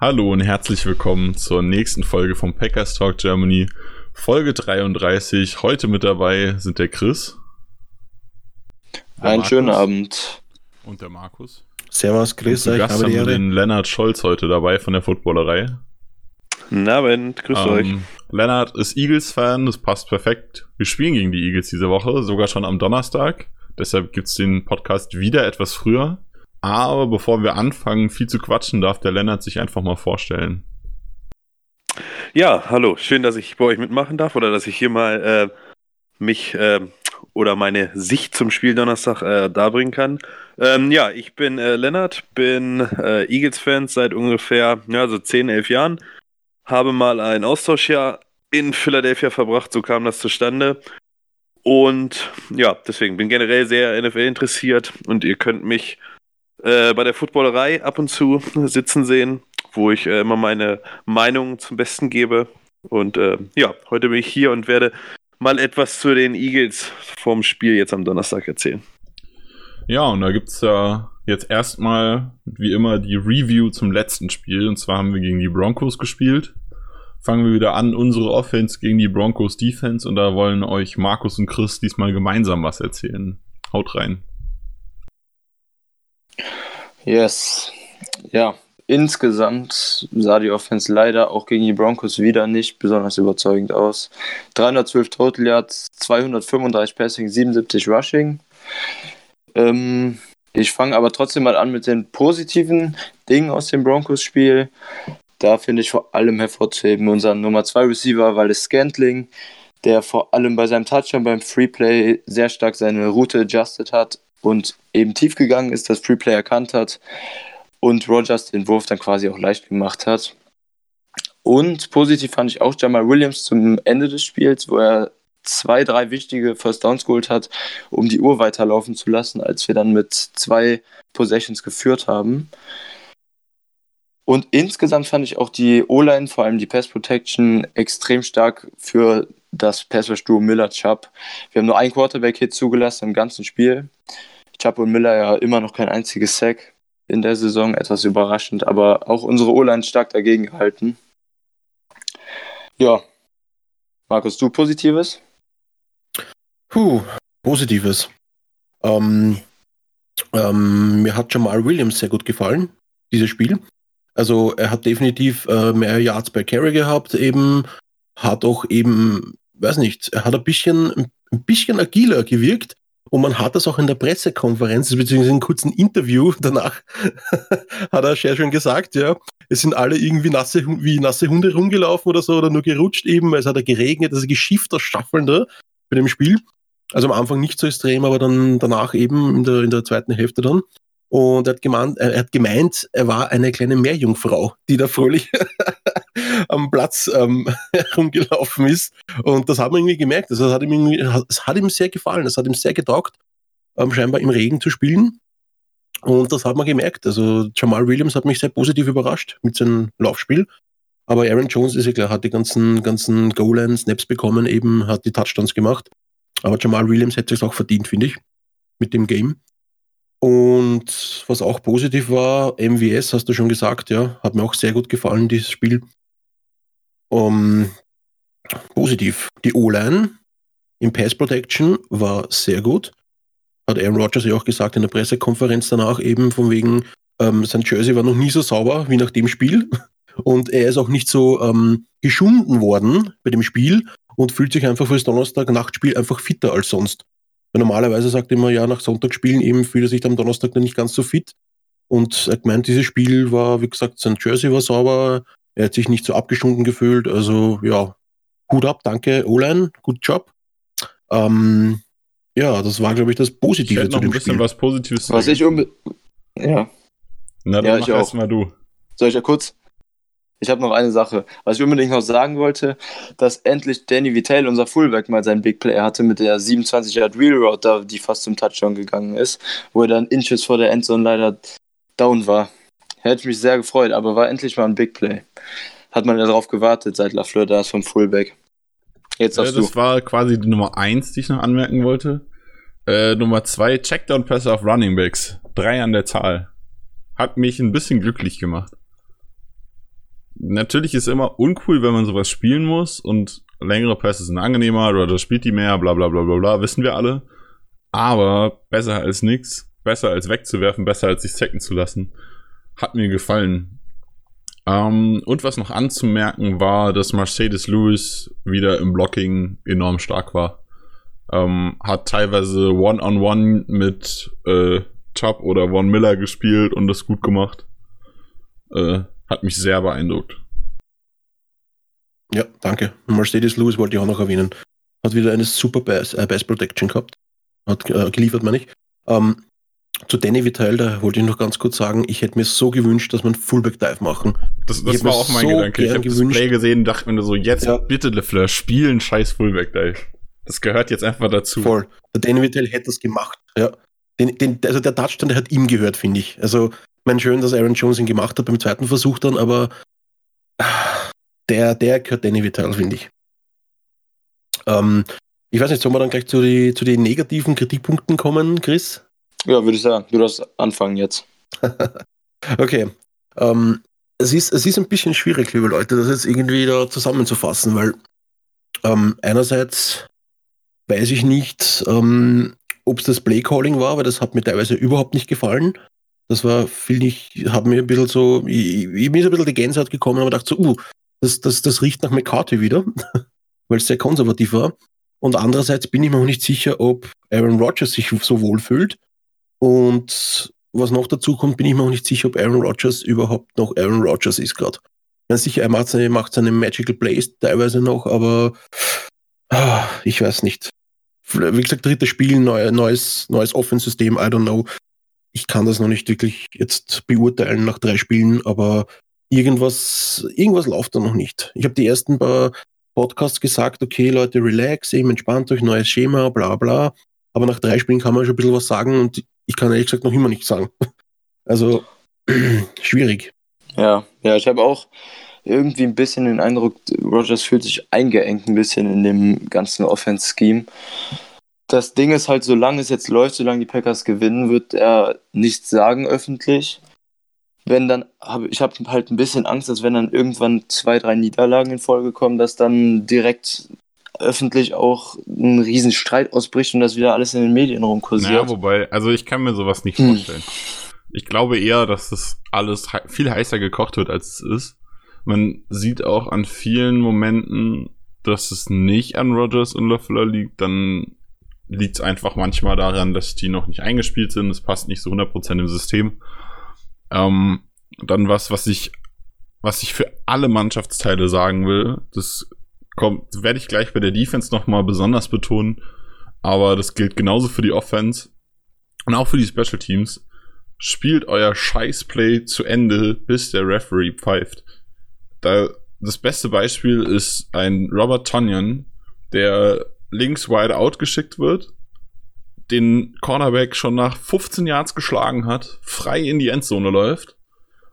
Hallo und herzlich willkommen zur nächsten Folge vom Packers Talk Germany, Folge 33. Heute mit dabei sind der Chris. Der Einen Markus schönen Abend. Und der Markus. Servus, Chris. Und zu Gast haben wir den Lennart Scholz heute dabei von der Footballerei. Guten Abend, grüß ähm, euch. Lennart ist Eagles-Fan, das passt perfekt. Wir spielen gegen die Eagles diese Woche, sogar schon am Donnerstag. Deshalb gibt es den Podcast wieder etwas früher. Aber bevor wir anfangen, viel zu quatschen, darf der Lennart sich einfach mal vorstellen. Ja, hallo, schön, dass ich bei euch mitmachen darf oder dass ich hier mal äh, mich äh, oder meine Sicht zum Spiel Donnerstag äh, darbringen kann. Ähm, ja, ich bin äh, Lennart, bin äh, Eagles-Fan seit ungefähr ja, so 10, 11 Jahren. Habe mal ein Austauschjahr in Philadelphia verbracht, so kam das zustande. Und ja, deswegen bin generell sehr NFL interessiert und ihr könnt mich äh, bei der Footballerei ab und zu sitzen sehen, wo ich äh, immer meine Meinung zum Besten gebe. Und äh, ja, heute bin ich hier und werde mal etwas zu den Eagles vom Spiel jetzt am Donnerstag erzählen. Ja, und da gibt es ja jetzt erstmal, wie immer, die Review zum letzten Spiel. Und zwar haben wir gegen die Broncos gespielt. Fangen wir wieder an, unsere Offense gegen die Broncos Defense. Und da wollen euch Markus und Chris diesmal gemeinsam was erzählen. Haut rein. Yes. Ja, insgesamt sah die Offense leider auch gegen die Broncos wieder nicht besonders überzeugend aus. 312 Total Yards, 235 Passing, 77 Rushing. Ähm, ich fange aber trotzdem mal an mit den positiven Dingen aus dem Broncos-Spiel. Da finde ich vor allem hervorzuheben unseren Nummer 2 Receiver, es Scantling, der vor allem bei seinem Touchdown beim Freeplay sehr stark seine Route adjusted hat und eben tief gegangen ist, das Freeplay erkannt hat und Rogers den Wurf dann quasi auch leicht gemacht hat. Und positiv fand ich auch Jamal Williams zum Ende des Spiels, wo er zwei, drei wichtige First Downs geholt hat, um die Uhr weiterlaufen zu lassen, als wir dann mit zwei Possessions geführt haben. Und insgesamt fand ich auch die O-Line, vor allem die Pass Protection, extrem stark für das Pass Duo Miller-Chubb. Wir haben nur einen Quarterback-Hit zugelassen im ganzen Spiel. Chubb und Miller ja immer noch kein einziges Sack in der Saison, etwas überraschend, aber auch unsere O-Line stark dagegen gehalten. Ja. Markus, du Positives? Puh, Positives. Ähm, ähm, mir hat Jamal Williams sehr gut gefallen, dieses Spiel. Also er hat definitiv äh, mehr Yards per Carry gehabt, eben hat auch eben, weiß nicht, er hat ein bisschen, ein bisschen agiler gewirkt und man hat das auch in der Pressekonferenz, beziehungsweise in kurzen Interview danach, hat er sehr schön gesagt, ja, es sind alle irgendwie nasse, wie nasse Hunde rumgelaufen oder so, oder nur gerutscht eben, es hat er geregnet, also geschifft, das Staffeln da bei dem Spiel. Also am Anfang nicht so extrem, aber dann danach eben in der, in der zweiten Hälfte dann. Und er hat, gemeint, er hat gemeint, er war eine kleine Meerjungfrau, die da fröhlich am Platz ähm, herumgelaufen ist. Und das hat man irgendwie gemerkt. Also, das hat ihm, es hat ihm sehr gefallen. Es hat ihm sehr getaugt, ähm, scheinbar im Regen zu spielen. Und das hat man gemerkt. Also Jamal Williams hat mich sehr positiv überrascht mit seinem Laufspiel. Aber Aaron Jones ist ja klar, hat die ganzen, ganzen Goal-Line-Snaps bekommen, eben hat die Touchdowns gemacht. Aber Jamal Williams hätte es auch verdient, finde ich, mit dem Game. Und was auch positiv war, MWS, hast du schon gesagt, ja, hat mir auch sehr gut gefallen, dieses Spiel. Um, positiv. Die O-Line im Pass Protection war sehr gut. Hat Aaron Rodgers ja auch gesagt in der Pressekonferenz danach, eben von wegen, ähm, sein Jersey war noch nie so sauber wie nach dem Spiel. Und er ist auch nicht so ähm, geschunden worden bei dem Spiel und fühlt sich einfach fürs Donnerstag-Nachtspiel einfach fitter als sonst. Weil normalerweise sagt er immer, ja, nach Sonntagsspielen eben fühlt er sich am Donnerstag dann nicht ganz so fit. Und er meint, dieses Spiel war, wie gesagt, sein Jersey war sauber, er hat sich nicht so abgeschunden gefühlt. Also ja, Hut ab, danke, Olein, gut Job. Ähm, ja, das war, glaube ich, das Positive ich zu noch dem ein bisschen Spiel. was Positives Was ich unbedingt. Ja. Na, dann ja, mach erstmal du. Soll ich ja kurz? Ich habe noch eine Sache, was ich unbedingt noch sagen wollte, dass endlich Danny Vitale, unser Fullback, mal seinen Big Play hatte mit der 27 Yard Wheel Route, die fast zum Touchdown gegangen ist, wo er dann Inches vor der Endzone leider down war. Hätte mich sehr gefreut, aber war endlich mal ein Big Play. Hat man ja darauf gewartet, seit Lafleur da ist vom Fullback. Jetzt hast ja, das du. war quasi die Nummer 1, die ich noch anmerken wollte. Äh, Nummer 2, Checkdown-Pässe auf Running Backs. Drei an der Zahl. Hat mich ein bisschen glücklich gemacht natürlich ist immer uncool, wenn man sowas spielen muss und längere Pässe sind angenehmer oder das spielt die mehr, bla bla bla bla bla, wissen wir alle. Aber besser als nichts, besser als wegzuwerfen, besser als sich sacken zu lassen. Hat mir gefallen. Ähm, und was noch anzumerken war, dass Mercedes Lewis wieder im Blocking enorm stark war. Ähm, hat teilweise One-on-One -on -one mit äh, Chubb oder Von Miller gespielt und das gut gemacht. Äh, hat mich sehr beeindruckt. Ja, danke. Mercedes Lewis wollte ich auch noch erwähnen. Hat wieder eine super Bass, äh, Bass Protection gehabt. Hat äh, geliefert, meine ich. Ähm, zu Danny Vital, da wollte ich noch ganz kurz sagen, ich hätte mir so gewünscht, dass man Fullback Dive machen. Das, das war auch mein so Gedanke. Ich habe das Play gesehen und dachte mir so, jetzt ja. bitte LeFleur, spielen scheiß Fullback Dive. Das gehört jetzt einfach dazu. Voll. Der Danny Vital hätte das gemacht, ja. Den, den, also der Touchdown, der hat ihm gehört, finde ich. Also meine, schön, dass Aaron Jones ihn gemacht hat beim zweiten Versuch dann, aber der, der gehört Danny Vital, finde ich. Ähm, ich weiß nicht, sollen wir dann gleich zu, die, zu den negativen Kritikpunkten kommen, Chris? Ja, würde ich sagen. Du darfst anfangen jetzt. okay. Ähm, es, ist, es ist ein bisschen schwierig, liebe Leute, das jetzt irgendwie da zusammenzufassen, weil ähm, einerseits weiß ich nicht, ähm, ob es das Playcalling war, weil das hat mir teilweise überhaupt nicht gefallen. Das war, finde ich, hat mir ein bisschen so, ich, ich, mir ist ein bisschen die Gänsehaut gekommen und dachte so, uh, das, das, das riecht nach McCarthy wieder, weil es sehr konservativ war. Und andererseits bin ich mir auch nicht sicher, ob Aaron Rodgers sich so wohl fühlt. Und was noch dazu kommt, bin ich mir auch nicht sicher, ob Aaron Rodgers überhaupt noch Aaron Rodgers ist gerade. Ja, sicher, er macht seine, macht seine Magical Plays teilweise noch, aber ah, ich weiß nicht. Wie gesagt, drittes Spiel, neu, neues, neues Offense-System, I don't know ich kann das noch nicht wirklich jetzt beurteilen nach drei Spielen, aber irgendwas, irgendwas läuft da noch nicht. Ich habe die ersten paar Podcasts gesagt, okay, Leute, relax, eben entspannt euch, neues Schema, bla bla. Aber nach drei Spielen kann man schon ein bisschen was sagen und ich kann ehrlich gesagt noch immer nichts sagen. Also schwierig. Ja, ja, ich habe auch irgendwie ein bisschen den Eindruck, Rogers fühlt sich eingeengt ein bisschen in dem ganzen Offense-Scheme das Ding ist halt, solange es jetzt läuft, solange die Packers gewinnen, wird er nichts sagen öffentlich. Wenn dann, hab, ich habe halt ein bisschen Angst, dass wenn dann irgendwann zwei, drei Niederlagen in Folge kommen, dass dann direkt öffentlich auch ein Riesenstreit ausbricht und das wieder alles in den Medien rumkursiert. Ja, wobei, also ich kann mir sowas nicht hm. vorstellen. Ich glaube eher, dass das alles viel heißer gekocht wird, als es ist. Man sieht auch an vielen Momenten, dass es nicht an Rogers und Löffler liegt, dann liegt es einfach manchmal daran, dass die noch nicht eingespielt sind. Es passt nicht so 100% im System. Ähm, dann was, was ich, was ich für alle Mannschaftsteile sagen will, das kommt, werde ich gleich bei der Defense nochmal besonders betonen, aber das gilt genauso für die Offense und auch für die Special Teams. Spielt euer Scheißplay zu Ende, bis der Referee pfeift. Da, das beste Beispiel ist ein Robert Tonyan, der links wide out geschickt wird, den Cornerback schon nach 15 Yards geschlagen hat, frei in die Endzone läuft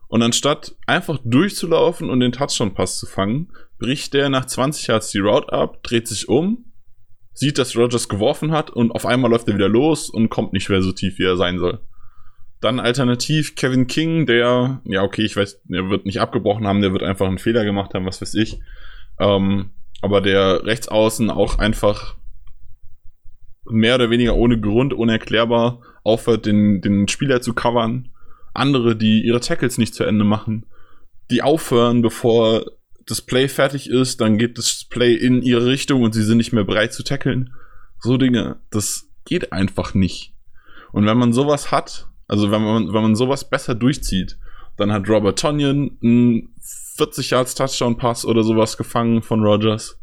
und anstatt einfach durchzulaufen und den Touchdown-Pass zu fangen, bricht der nach 20 Yards die Route ab, dreht sich um, sieht, dass Rogers geworfen hat und auf einmal läuft er wieder los und kommt nicht mehr so tief, wie er sein soll. Dann alternativ Kevin King, der, ja, okay, ich weiß, der wird nicht abgebrochen haben, der wird einfach einen Fehler gemacht haben, was weiß ich. Ähm, aber der Rechtsaußen auch einfach mehr oder weniger ohne Grund, unerklärbar aufhört, den, den Spieler zu covern. Andere, die ihre Tackles nicht zu Ende machen, die aufhören, bevor das Play fertig ist, dann geht das Play in ihre Richtung und sie sind nicht mehr bereit zu tackeln. So Dinge, das geht einfach nicht. Und wenn man sowas hat, also wenn man, wenn man sowas besser durchzieht, dann hat Robert Tonyan einen 40 Yards Touchdown Pass oder sowas gefangen von Rogers.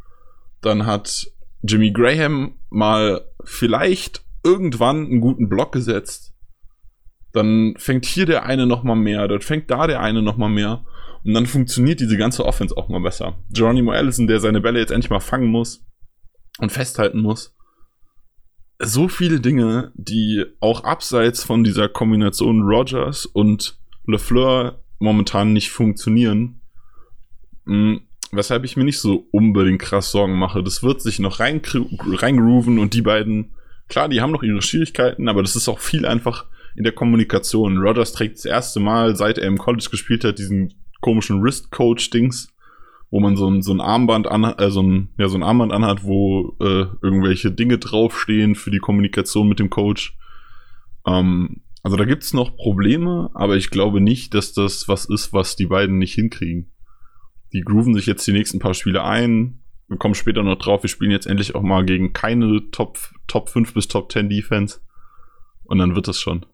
Dann hat Jimmy Graham mal vielleicht irgendwann einen guten Block gesetzt. Dann fängt hier der eine noch mal mehr, dann fängt da der eine noch mal mehr. Und dann funktioniert diese ganze Offense auch mal besser. Geronimo Allison, der seine Bälle jetzt endlich mal fangen muss und festhalten muss. So viele Dinge, die auch abseits von dieser Kombination Rogers und LeFleur momentan nicht funktionieren. Hm, weshalb ich mir nicht so unbedingt krass Sorgen mache. Das wird sich noch reingrooven und die beiden, klar, die haben noch ihre Schwierigkeiten, aber das ist auch viel einfach in der Kommunikation. Rogers trägt das erste Mal, seit er im College gespielt hat, diesen komischen Wrist-Coach-Dings, wo man so ein, so ein Armband an, äh, so ein, ja, so ein Armband anhat, wo äh, irgendwelche Dinge draufstehen für die Kommunikation mit dem Coach. Ähm, also da gibt's noch Probleme, aber ich glaube nicht, dass das was ist, was die beiden nicht hinkriegen. Die grooven sich jetzt die nächsten paar Spiele ein. Wir kommen später noch drauf, wir spielen jetzt endlich auch mal gegen keine Top, Top 5 bis Top 10 Defense. Und dann wird es schon.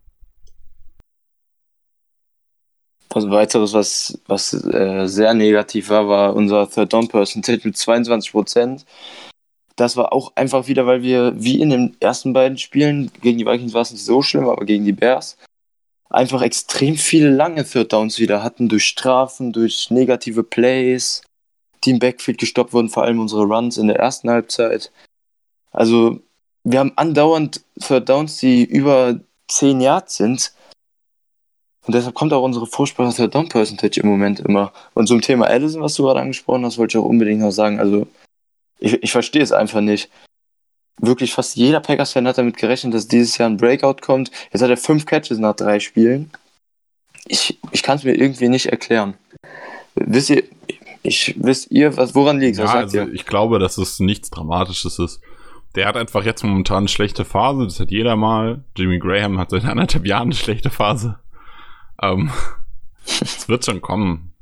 Was weiteres, was, was äh, sehr negativ war, war unser Third Down Percentage mit 22 Prozent. Das war auch einfach wieder, weil wir wie in den ersten beiden Spielen, gegen die Vikings war es nicht so schlimm, aber gegen die Bears, einfach extrem viele lange Third Downs wieder hatten, durch Strafen, durch negative Plays, die im Backfield gestoppt wurden, vor allem unsere Runs in der ersten Halbzeit. Also, wir haben andauernd Third Downs, die über 10 Yards sind und deshalb kommt auch unsere furchtbare Down Percentage im Moment immer. Und zum Thema Allison, was du gerade angesprochen hast, wollte ich auch unbedingt noch sagen. Also, ich, ich verstehe es einfach nicht. Wirklich fast jeder Packers-Fan hat damit gerechnet, dass dieses Jahr ein Breakout kommt. Jetzt hat er fünf Catches nach drei Spielen. Ich, ich kann es mir irgendwie nicht erklären. Wisst ihr, ich, wisst ihr, was, woran liegt es? Ja, also ich glaube, dass es nichts Dramatisches ist. Der hat einfach jetzt momentan eine schlechte Phase, das hat jeder mal. Jimmy Graham hat seit anderthalb Jahren eine schlechte Phase. Ähm, es wird schon kommen.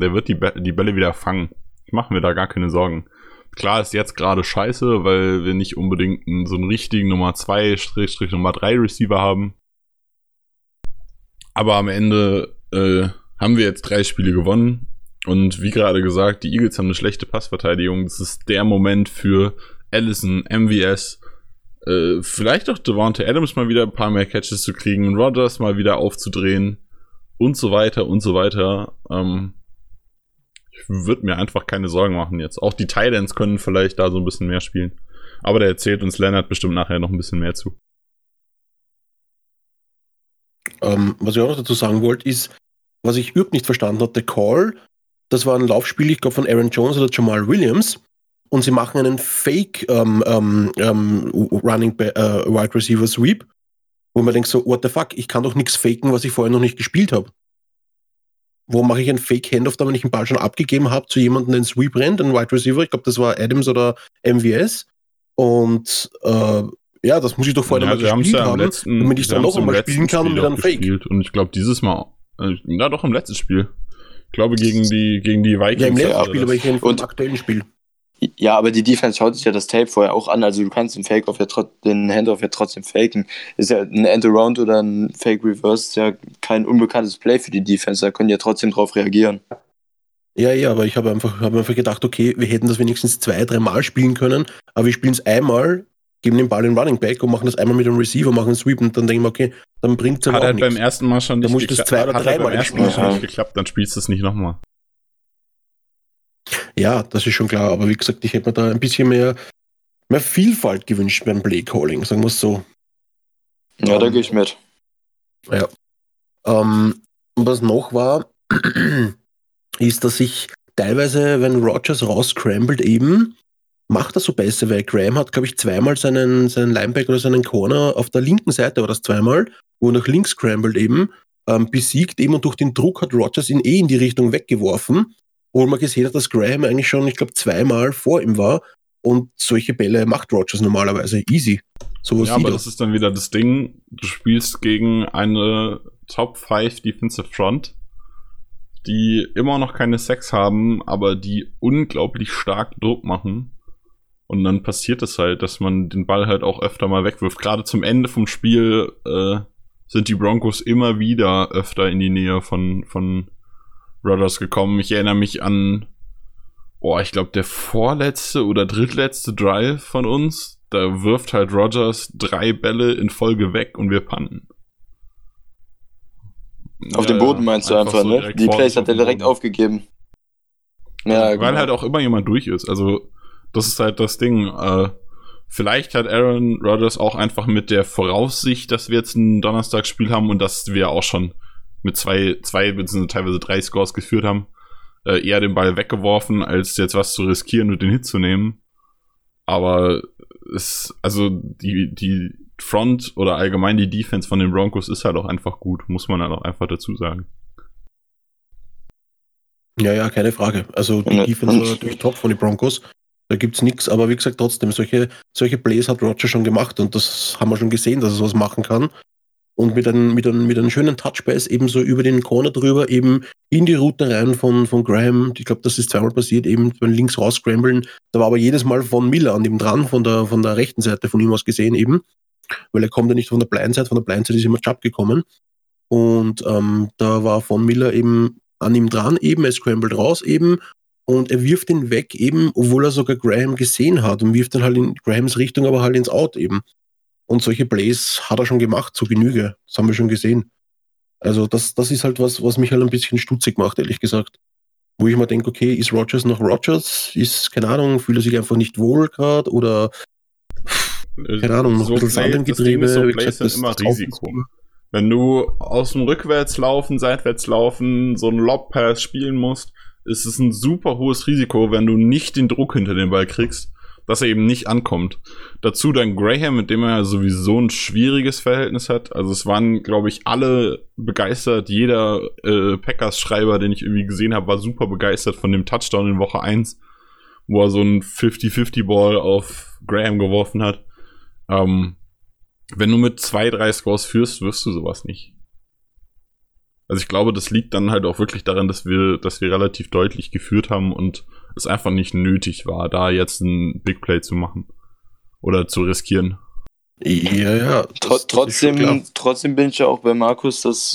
Der wird die, die Bälle wieder fangen. Ich mache mir da gar keine Sorgen. Klar ist jetzt gerade scheiße, weil wir nicht unbedingt einen, so einen richtigen Nummer 2, Strich, Nummer 3 Receiver haben. Aber am Ende äh, haben wir jetzt drei Spiele gewonnen. Und wie gerade gesagt, die Eagles haben eine schlechte Passverteidigung. Das ist der Moment für Allison, MVS, äh, vielleicht auch Devonta Adams mal wieder ein paar mehr Catches zu kriegen, Rodgers mal wieder aufzudrehen und so weiter und so weiter. Ähm, ich würde mir einfach keine Sorgen machen jetzt. Auch die Titans können vielleicht da so ein bisschen mehr spielen. Aber der erzählt uns Leonard bestimmt nachher noch ein bisschen mehr zu. Ähm, was ich auch noch dazu sagen wollte, ist, was ich überhaupt nicht verstanden der Call, das war ein Laufspiel, ich glaube, von Aaron Jones oder Jamal Williams. Und sie machen einen Fake ähm, ähm, ähm Running äh, Wide Receiver Sweep wo man denkt so, what the fuck, ich kann doch nichts faken, was ich vorher noch nicht gespielt habe. Wo mache ich einen Fake-Handoff, da wenn ich einen Ball schon abgegeben habe zu jemandem, der einen Sweep rennt, einen Wide Receiver, ich glaube, das war Adams oder MVS. Und äh, ja, das muss ich doch vorher ja, mal gespielt ja haben, letzten, damit ich es dann noch einmal spielen kann Spiel und dann Fake. Und ich glaube, dieses Mal, äh, na doch im letzten Spiel. Ich glaube, gegen die, gegen die Vikings. Ja, im letzten Spiel, aber ich im aktuellen Spiel. Ja, aber die Defense schaut sich ja das Tape vorher auch an. Also du kannst den Fake-Off ja den Handoff ja trotzdem faken. Ist ja ein End-Around oder ein Fake-Reverse ist ja kein unbekanntes Play für die Defense. Da können die ja trotzdem drauf reagieren. Ja, ja, aber ich habe einfach, hab einfach gedacht, okay, wir hätten das wenigstens zwei, dreimal spielen können, aber wir spielen es einmal, geben den Ball in Running Back und machen das einmal mit dem Receiver, machen einen Sweep und dann denken wir, okay, dann bringt es aber Hat halt beim ersten Mal schon nicht geklappt. Da muss das zwei oder dreimal beim ersten Mal schon nicht geklappt, dann spielst du es nicht nochmal. Ja, das ist schon klar, aber wie gesagt, ich hätte mir da ein bisschen mehr, mehr Vielfalt gewünscht beim Playcalling, sagen wir es so. Ja, da gehe ich mit. Ja. Ähm, was noch war, ist, dass ich teilweise, wenn Rogers rausscrambled eben, macht er so besser, weil Graham hat, glaube ich, zweimal seinen, seinen Linebacker oder seinen Corner auf der linken Seite, war das zweimal, wo er nach links scrambled eben, ähm, besiegt eben und durch den Druck hat Rogers ihn eh in die Richtung weggeworfen wo man gesehen hat, dass Graham eigentlich schon, ich glaube, zweimal vor ihm war. Und solche Bälle macht Rogers normalerweise easy. So ja, aber das ist dann wieder das Ding, du spielst gegen eine Top 5 Defensive Front, die immer noch keine Sex haben, aber die unglaublich stark Druck machen. Und dann passiert es halt, dass man den Ball halt auch öfter mal wegwirft. Gerade zum Ende vom Spiel äh, sind die Broncos immer wieder öfter in die Nähe von, von Rodgers gekommen. Ich erinnere mich an, boah, ich glaube, der vorletzte oder drittletzte Drive von uns. Da wirft halt Rodgers drei Bälle in Folge weg und wir panten. Auf Ja, dem Boden ja, meinst du einfach, so ne? Die Plays hat er direkt aufgegeben. Ja, Weil genau. halt auch immer jemand durch ist. Also, das ist halt das Ding. Äh, vielleicht hat Aaron Rodgers auch einfach mit der Voraussicht, dass wir jetzt ein Donnerstagsspiel haben und dass wir auch schon mit zwei, zwei bzw. teilweise drei Scores geführt haben, äh, eher den Ball weggeworfen, als jetzt was zu riskieren und den Hit zu nehmen. Aber es, also die, die Front oder allgemein die Defense von den Broncos ist halt auch einfach gut, muss man halt auch einfach dazu sagen. Ja, ja, keine Frage. Also die Ja, Defense war natürlich top von den Broncos. Da gibt's nichts, aber wie gesagt, trotzdem, solche, solche Plays hat Roger schon gemacht und das haben wir schon gesehen, dass er sowas machen kann. Und mit einem, mit einem, mit einem schönen Touchpass eben so über den Corner drüber, eben in die Route rein von, von Graham. Ich glaube, das ist zweimal passiert, eben beim links raus scramblen. Da war aber jedes Mal von Miller an ihm dran, von der, von der rechten Seite von ihm aus gesehen eben. Weil er kommt ja nicht von der Blindside, von der Blindside ist immer Chubb gekommen. Und ähm, da war von Miller eben an ihm dran, eben, er scrambled raus eben und er wirft ihn weg eben, obwohl er sogar Graham gesehen hat und wirft ihn halt in Grahams Richtung, aber halt ins Out eben. Und solche Plays hat er schon gemacht, zu Genüge. Das haben wir schon gesehen. Also das, das ist halt was, was mich halt ein bisschen stutzig macht, ehrlich gesagt. Wo ich mir denke, okay, ist Rogers noch Rogers? Ist, keine Ahnung, fühlt er sich einfach nicht wohl gerade oder keine Ahnung, noch ein bisschen Sand im Play- das Ding ist, Getriebe. So Plays sind immer Risiko. Wenn du aus dem Rückwärtslaufen, Seitwärtslaufen so einen Lobpass spielen musst, ist es ein super hohes Risiko, wenn du nicht den Druck hinter den Ball kriegst, dass er eben nicht ankommt. Dazu dann Graham, mit dem er sowieso ein schwieriges Verhältnis hat. Also es waren, glaube ich, alle begeistert. Jeder äh, Packers-Schreiber, den ich irgendwie gesehen habe, war super begeistert von dem Touchdown in Woche 1, wo er so einen 50-50-Ball auf Graham geworfen hat. Ähm, wenn du mit zwei, drei Scores führst, wirst du sowas nicht. Also ich glaube, das liegt dann halt auch wirklich daran, dass wir, dass wir relativ deutlich geführt haben und es einfach nicht nötig war, da jetzt ein Big Play zu machen. Oder zu riskieren. Ja, ja. das- Tro das trotzdem, trotzdem bin ich ja auch bei Markus, dass,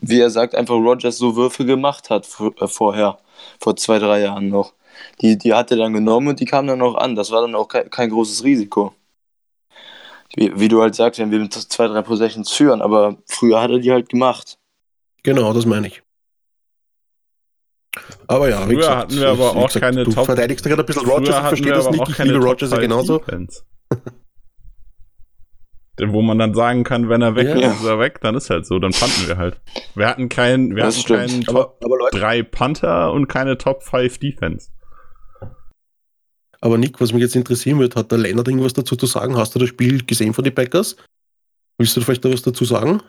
wie er sagt, einfach Rogers so Würfe gemacht hat äh, vorher, vor zwei, drei Jahren noch. Die, die hat er dann genommen und die kamen dann auch an. Das war dann auch kein, kein großes Risiko. Wie, wie du halt sagst, wenn wir mit zwei, drei Possessions führen, aber früher hat er die halt gemacht. Genau, das meine ich. Aber ja, Früher gesagt, hatten wir aber auch gesagt, keine du Top- verteidigst gerade ein bisschen Rogers, ich verstehe das aber nicht, ich liebe Rogers ja 5 genauso. Denn wo man dann sagen kann, wenn er weg Ja. ist, ist er weg, dann ist halt so, dann fanden wir halt. Wir hatten keinen, wir Das hatten stimmt. keinen Aber, Top aber Leute, 3 Panther und keine Top 5 Defense. aber Nick, was mich jetzt interessieren wird, hat der Lennart irgendwas dazu zu sagen? Hast du das Spiel gesehen von den Packers? Willst du vielleicht da was dazu sagen?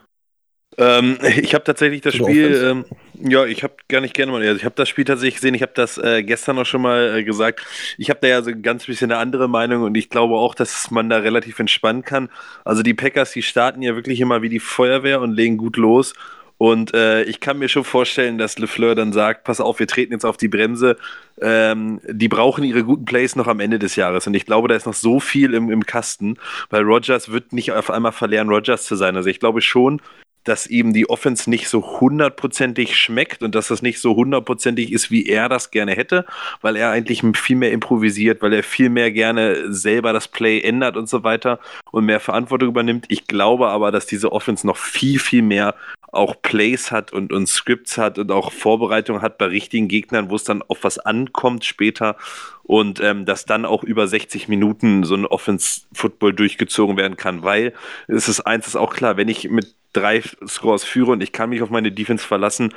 Ähm, ich habe tatsächlich das Oder Spiel, ähm, ja, ich habe gar nicht gerne mal, also ich habe das Spiel tatsächlich gesehen, ich habe das äh, gestern auch schon mal äh, gesagt. Ich habe da ja so ein ganz bisschen eine andere Meinung und ich glaube auch, dass man da relativ entspannen kann. Also die Packers, die starten ja wirklich immer wie die Feuerwehr und legen gut los. Und äh, ich kann mir schon vorstellen, dass LeFleur dann sagt, pass auf, wir treten jetzt auf die Bremse. Ähm, die brauchen ihre guten Plays noch am Ende des Jahres. Und ich glaube, da ist noch so viel im, im Kasten, weil Rogers wird nicht auf einmal verlernen, Rogers zu sein. Also ich glaube schon, dass eben die Offense nicht so hundertprozentig schmeckt und dass das nicht so hundertprozentig ist, wie er das gerne hätte, weil er eigentlich viel mehr improvisiert, weil er viel mehr gerne selber das Play ändert und so weiter und mehr Verantwortung übernimmt. Ich glaube aber, dass diese Offense noch viel, viel mehr auch Plays hat und, und Scripts hat und auch Vorbereitung hat bei richtigen Gegnern, wo es dann auf was ankommt später und ähm, dass dann auch über 60 Minuten so ein Offense-Football durchgezogen werden kann, weil es ist eins ist auch klar, wenn ich mit drei Scores führe und ich kann mich auf meine Defense verlassen,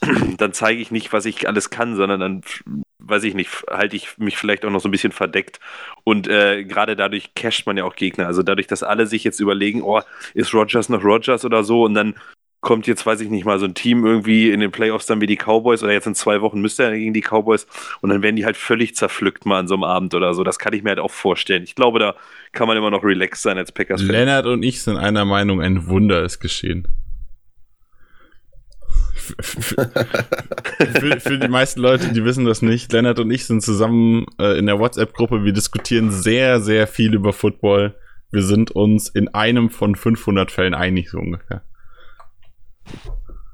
dann zeige ich nicht, was ich alles kann, sondern dann, weiß ich nicht, halte ich mich vielleicht auch noch so ein bisschen verdeckt. Und äh, gerade dadurch casht man ja auch Gegner. Also dadurch, dass alle sich jetzt überlegen, oh, ist Rogers noch Rogers oder so und dann kommt jetzt, weiß ich nicht mal, so ein Team irgendwie in den Playoffs dann wie die Cowboys oder jetzt in zwei Wochen müsste er gegen die Cowboys und dann werden die halt völlig zerpflückt mal an so einem Abend oder so. Das kann ich mir halt auch vorstellen. Ich glaube, da kann man immer noch relaxed sein als Packers-Fan. Lennart und ich sind einer Meinung, ein Wunder ist geschehen. für, für die meisten Leute, die wissen das nicht, Lennart und ich sind zusammen äh, in der WhatsApp-Gruppe. Wir diskutieren sehr, sehr viel über Football. Wir sind uns in einem von 500 Fällen einig, so ungefähr.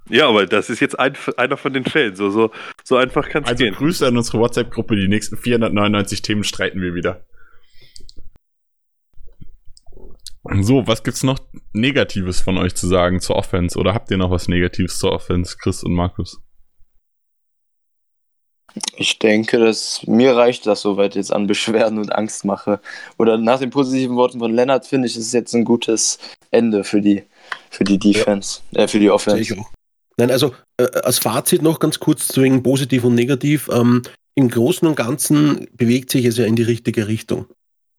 Ja, aber das ist jetzt ein, einer von den Fällen. So, so, so einfach kann es Also gehen. Grüße an unsere WhatsApp-Gruppe. Die nächsten 499 Themen streiten wir wieder. So, was gibt's noch Negatives von euch zu sagen zur Offense? Oder habt ihr noch was Negatives zur Offense, Chris und Markus? Ich denke, dass mir reicht das soweit jetzt an Beschwerden und Angstmache. Oder nach den positiven Worten von Lennart finde ich, ist es jetzt ein gutes Ende für die, für die Defense, äh, für die Offense. Nein, also äh, als Fazit noch ganz kurz wegen positiv und negativ. Ähm, Im Großen und Ganzen bewegt sich es ja in die richtige Richtung.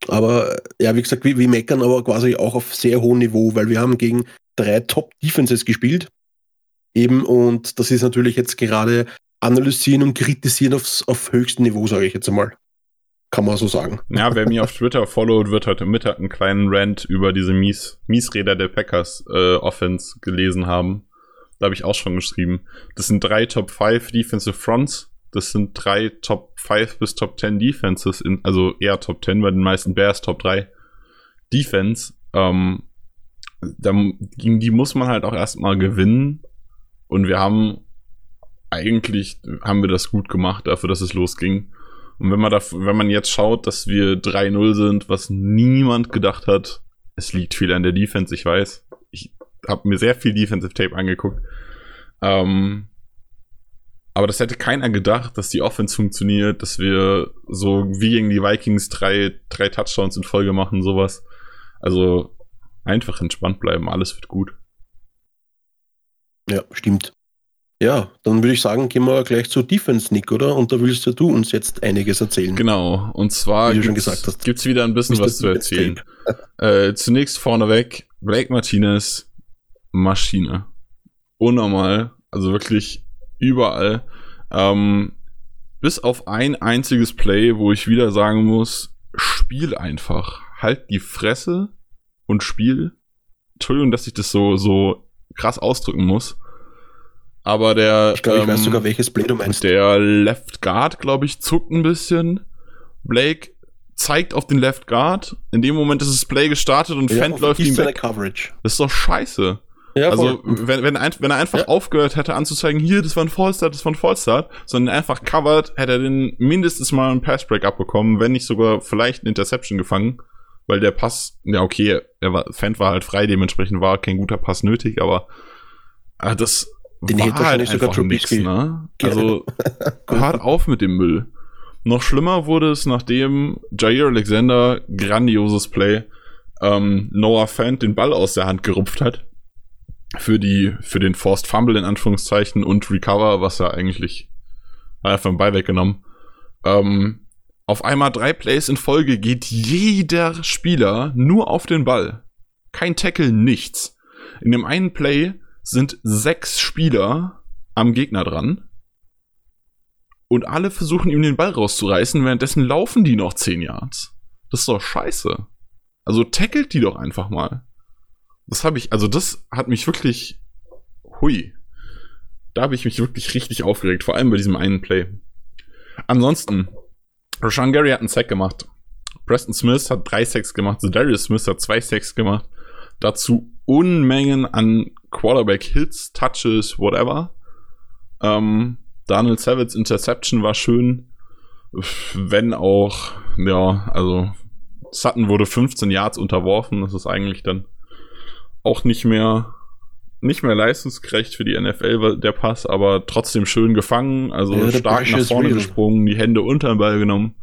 Aber ja, wie gesagt, wir, wir meckern aber quasi auch auf sehr hohem Niveau, weil wir haben gegen drei Top-Defenses gespielt. Eben, und das ist natürlich jetzt gerade analysieren und kritisieren aufs, auf höchstem Niveau, sage ich jetzt einmal. Kann man so sagen. Ja, wer mir auf Twitter followt, wird heute Mittag einen kleinen Rant über diese Mies Miesräder der Packers äh, Offense gelesen haben. Da habe ich auch schon geschrieben. Das sind drei Top 5 Defensive Fronts. Das sind drei Top 5 bis Top 10 Defenses, in, also eher Top 10, bei den meisten Bears Top 3 Defense. Ähm, da, gegen die muss man halt auch erstmal gewinnen. Und wir haben eigentlich haben wir das gut gemacht, dafür, dass es losging. Und wenn man, da, wenn man jetzt schaut, dass wir 3-0 sind, was niemand gedacht hat, es liegt viel an der Defense, ich weiß. Ich habe mir sehr viel Defensive Tape angeguckt. Ähm, aber das hätte keiner gedacht, dass die Offense funktioniert, dass wir so wie gegen die Vikings drei, drei Touchdowns in Folge machen, sowas. Also einfach entspannt bleiben, alles wird gut. Ja, stimmt. Ja, dann würde ich sagen, gehen wir gleich zur Defense, Nick, oder? Und da willst ja du uns jetzt einiges erzählen. Genau, und zwar hast. gibt's wieder ein bisschen was zu erzählen. Äh, zunächst vorneweg, Blake Martinez, Maschine. Unnormal, also wirklich überall. Ähm, bis auf ein einziges Play, wo ich wieder sagen muss, spiel einfach. Halt die Fresse und spiel. Entschuldigung, dass ich das so, so krass ausdrücken muss. Aber der, Ich glaube, ich ähm, weiß sogar, welches Play du meinst. der Left Guard, glaube ich, zuckt ein bisschen. Blake zeigt auf den Left Guard. In dem Moment ist das Play gestartet und ja, Fent läuft ihm weg. Coverage. Das ist doch scheiße. Ja, also, wenn, wenn, ein, wenn er einfach Ja. aufgehört hätte anzuzeigen, hier, das war ein Fallstart, das war ein Fallstart, sondern einfach covered, hätte er den mindestens mal einen Passbreak abbekommen, wenn nicht sogar vielleicht eine Interception gefangen, weil der Pass, ja okay, er war, Fent war halt frei, dementsprechend war kein guter Pass nötig, aber äh, das Den war halt wahrscheinlich sogar einfach nix, Trubisky ne? Also, hört auf mit dem Müll. Noch schlimmer wurde es, nachdem Jair Alexander grandioses Play ähm, Noah Fant den Ball aus der Hand gerupft hat für die für den Forced Fumble in Anführungszeichen und Recover, was er eigentlich einfach den Ball weggenommen. Ähm, auf einmal drei Plays in Folge geht jeder Spieler nur auf den Ball. Kein Tackle, nichts. In dem einen Play sind sechs Spieler am Gegner dran und alle versuchen ihm den Ball rauszureißen, währenddessen laufen die noch 10 Yards. Das ist doch scheiße. Also tackelt die doch einfach mal. Das habe ich, also das hat mich wirklich, hui. Da habe ich mich wirklich richtig aufgeregt, vor allem bei diesem einen Play. Ansonsten, Rashawn Gary hat einen Sack gemacht. Preston Smith hat drei Sacks gemacht. Darius Smith hat zwei Sacks gemacht. Dazu Unmengen an Quarterback-Hits, Touches, whatever. Ähm, Daniel Savage Interception war schön. Wenn auch, ja, also Sutton wurde 15 Yards unterworfen. Das ist eigentlich dann auch nicht mehr nicht mehr leistungsgerecht für die NFL weil der Pass, aber trotzdem schön gefangen, also Ja, stark nach vorne real. gesprungen, die Hände unter den Ball genommen.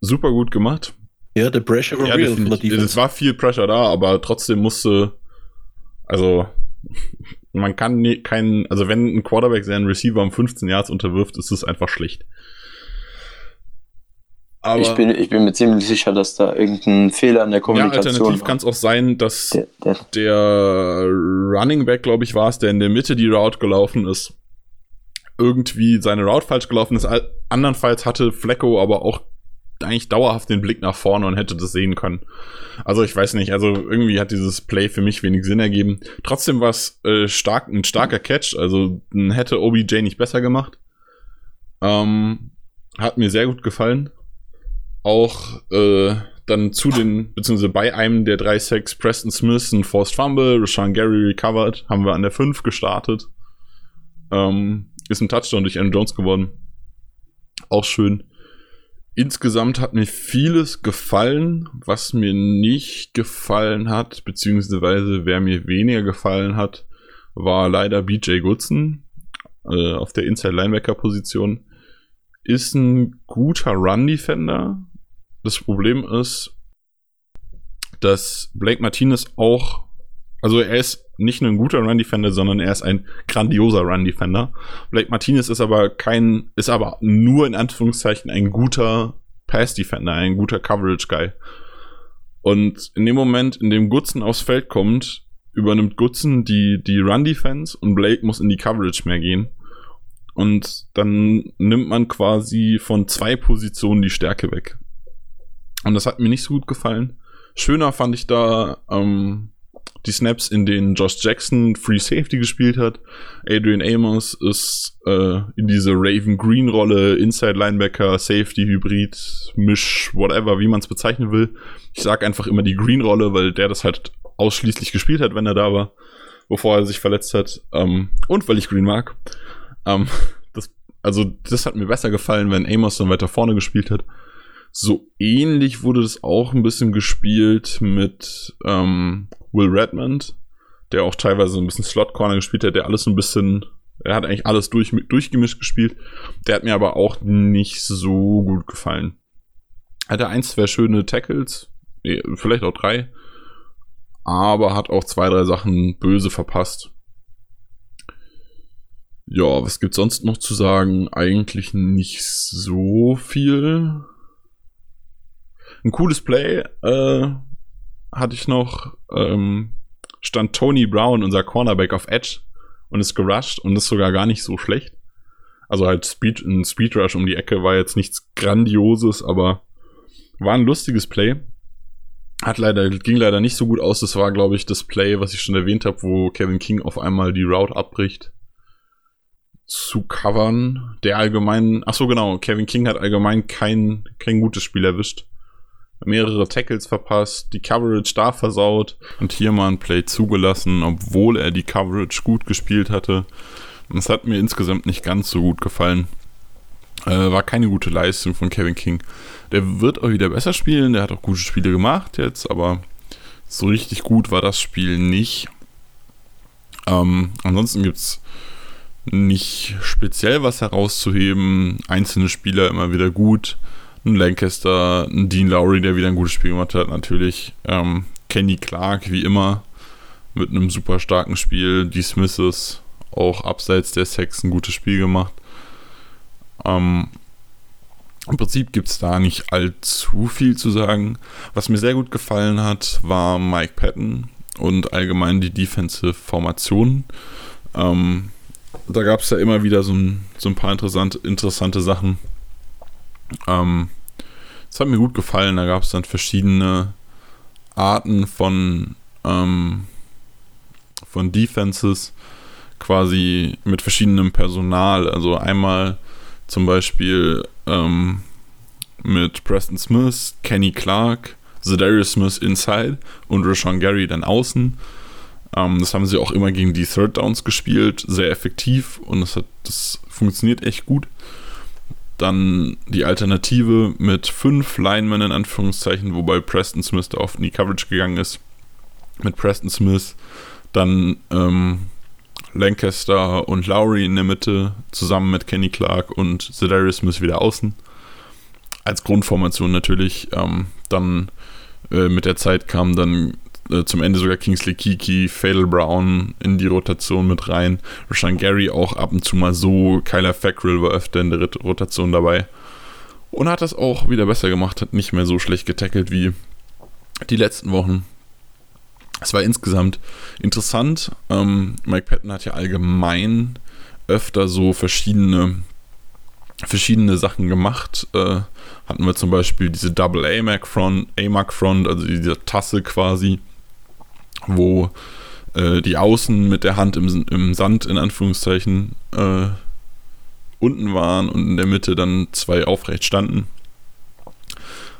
Super gut gemacht. Ja, der Pressure war Ja, real Defense. war viel Pressure da, aber trotzdem musste, also man kann nie, keinen, also wenn ein Quarterback seinen Receiver um 15 Yards unterwirft, ist es einfach schlecht. Aber ich, bin, ich bin mir ziemlich sicher, dass da irgendein Fehler in der ja, Kommunikation alternativ war. kann es auch sein, dass Der, der, der Running Back, glaube ich, war es, der in der Mitte die Route gelaufen ist, irgendwie seine Route falsch gelaufen ist. Al- Andernfalls hatte Flecko aber auch eigentlich dauerhaft den Blick nach vorne und hätte das sehen können. Also ich weiß nicht, also irgendwie hat dieses Play für mich wenig Sinn ergeben. Trotzdem war es äh, stark, ein starker Catch, also hätte OBJ nicht besser gemacht. Ähm, hat mir sehr gut gefallen. Auch äh, dann zu den, beziehungsweise bei einem der drei Sacks, Preston Smith, ein Forced Fumble, Rashawn Gary recovered, haben wir an der 5 gestartet. Ähm, ist ein Touchdown durch Aaron Jones geworden. Auch schön. Insgesamt hat mir vieles gefallen, was mir nicht gefallen hat, beziehungsweise wer mir weniger gefallen hat, war leider BJ Goodson äh, auf der Inside Linebacker Position. Ist ein guter Run Defender. Das Problem ist, dass Blake Martinez auch, also er ist nicht nur ein guter Run Defender, sondern er ist ein grandioser Run Defender. Blake Martinez ist aber kein, ist aber nur in Anführungszeichen ein guter Pass Defender, ein guter Coverage Guy. Und in dem Moment, in dem Gutzen aufs Feld kommt, übernimmt Gutzen die, die Run Defense und Blake muss in die Coverage mehr gehen. Und dann nimmt man quasi von zwei Positionen die Stärke weg. Und das hat mir nicht so gut gefallen. Schöner fand ich da ähm, die Snaps, in denen Josh Jackson Free Safety gespielt hat. Adrian Amos ist äh, in diese Raven Green Rolle, Inside Linebacker, Safety, Hybrid, Misch, whatever, wie man es bezeichnen will. Ich sag einfach immer die Green Rolle, weil der das halt ausschließlich gespielt hat, wenn er da war, bevor er sich verletzt hat. Ähm, und weil ich Green mag. Ähm, das, also das hat mir besser gefallen, wenn Amos dann weiter vorne gespielt hat. So ähnlich wurde das auch ein bisschen gespielt mit ähm, Will Redmond, der auch teilweise ein bisschen Slot Corner gespielt hat, der alles ein bisschen, er hat eigentlich alles durch, durchgemischt gespielt. Der hat mir aber auch nicht so gut gefallen. Hatte ein, zwei schöne Tackles, vielleicht auch drei, aber hat auch zwei, drei Sachen böse verpasst. Ja, was gibt's sonst noch zu sagen? Eigentlich nicht so viel. Ein cooles Play äh, hatte ich noch. Ähm, stand Tony Brown, unser Cornerback, auf Edge und ist gerusht und ist sogar gar nicht so schlecht. Also halt Speed, ein Speedrush um die Ecke war jetzt nichts Grandioses, aber war ein lustiges Play. Hat leider, ging leider nicht so gut aus. Das war, glaube ich, das Play, was ich schon erwähnt habe, wo Kevin King auf einmal die Route abbricht. Zu covern. Der allgemein, ach so genau, Kevin King hat allgemein kein, kein gutes Spiel erwischt mehrere Tackles verpasst, die Coverage da versaut und hier mal ein Play zugelassen, obwohl er die Coverage gut gespielt hatte. Das hat mir insgesamt nicht ganz so gut gefallen. Äh, war keine gute Leistung von Kevin King. Der wird auch wieder besser spielen, der hat auch gute Spiele gemacht jetzt, aber so richtig gut war das Spiel nicht. Ähm, ansonsten gibt es nicht speziell was herauszuheben. Einzelne Spieler immer wieder gut ein Lancaster, ein Dean Lowry, der wieder ein gutes Spiel gemacht hat, natürlich. Ähm, Kenny Clark, wie immer, mit einem super starken Spiel. Die Smiths auch abseits der Sex ein gutes Spiel gemacht. Ähm, Im Prinzip gibt es da nicht allzu viel zu sagen. Was mir sehr gut gefallen hat, war Mike Patton und allgemein die Defensive-Formation. Ähm, da gab es ja immer wieder so ein, so ein paar interessante, interessante Sachen. Ähm, das hat mir gut gefallen. Da gab es dann verschiedene Arten von, ähm, von Defenses, quasi mit verschiedenem Personal. Also einmal zum Beispiel ähm, mit Preston Smith, Kenny Clark, Zedarius Smith inside und Rashawn Gary dann außen. Ähm, das haben sie auch immer gegen die Third Downs gespielt, sehr effektiv und das, hat, das funktioniert echt gut. Dann die Alternative mit fünf Linemen in Anführungszeichen, wobei Preston Smith da oft in die Coverage gegangen ist. Mit Preston Smith, dann ähm, Lancaster und Lowry in der Mitte, zusammen mit Kenny Clark und Zedarius Smith wieder außen. Als Grundformation natürlich. Ähm, dann äh, mit der Zeit kam dann äh, zum Ende sogar Kingsley Kiki, Fatal Brown in die Rotation mit rein. Rashan Gary auch ab und zu mal so. Kyler Fackrell war öfter in der Rotation dabei. Und hat das auch wieder besser gemacht, hat nicht mehr so schlecht getackelt wie die letzten Wochen. Es war insgesamt interessant. Ähm, Mike Patton hat ja allgemein öfter so verschiedene, verschiedene Sachen gemacht. Äh, hatten wir zum Beispiel diese Double AMAC Front, AMAC Front, also diese Tasse quasi, wo äh, die Außen mit der Hand im, im Sand in Anführungszeichen äh, unten waren und in der Mitte dann zwei aufrecht standen.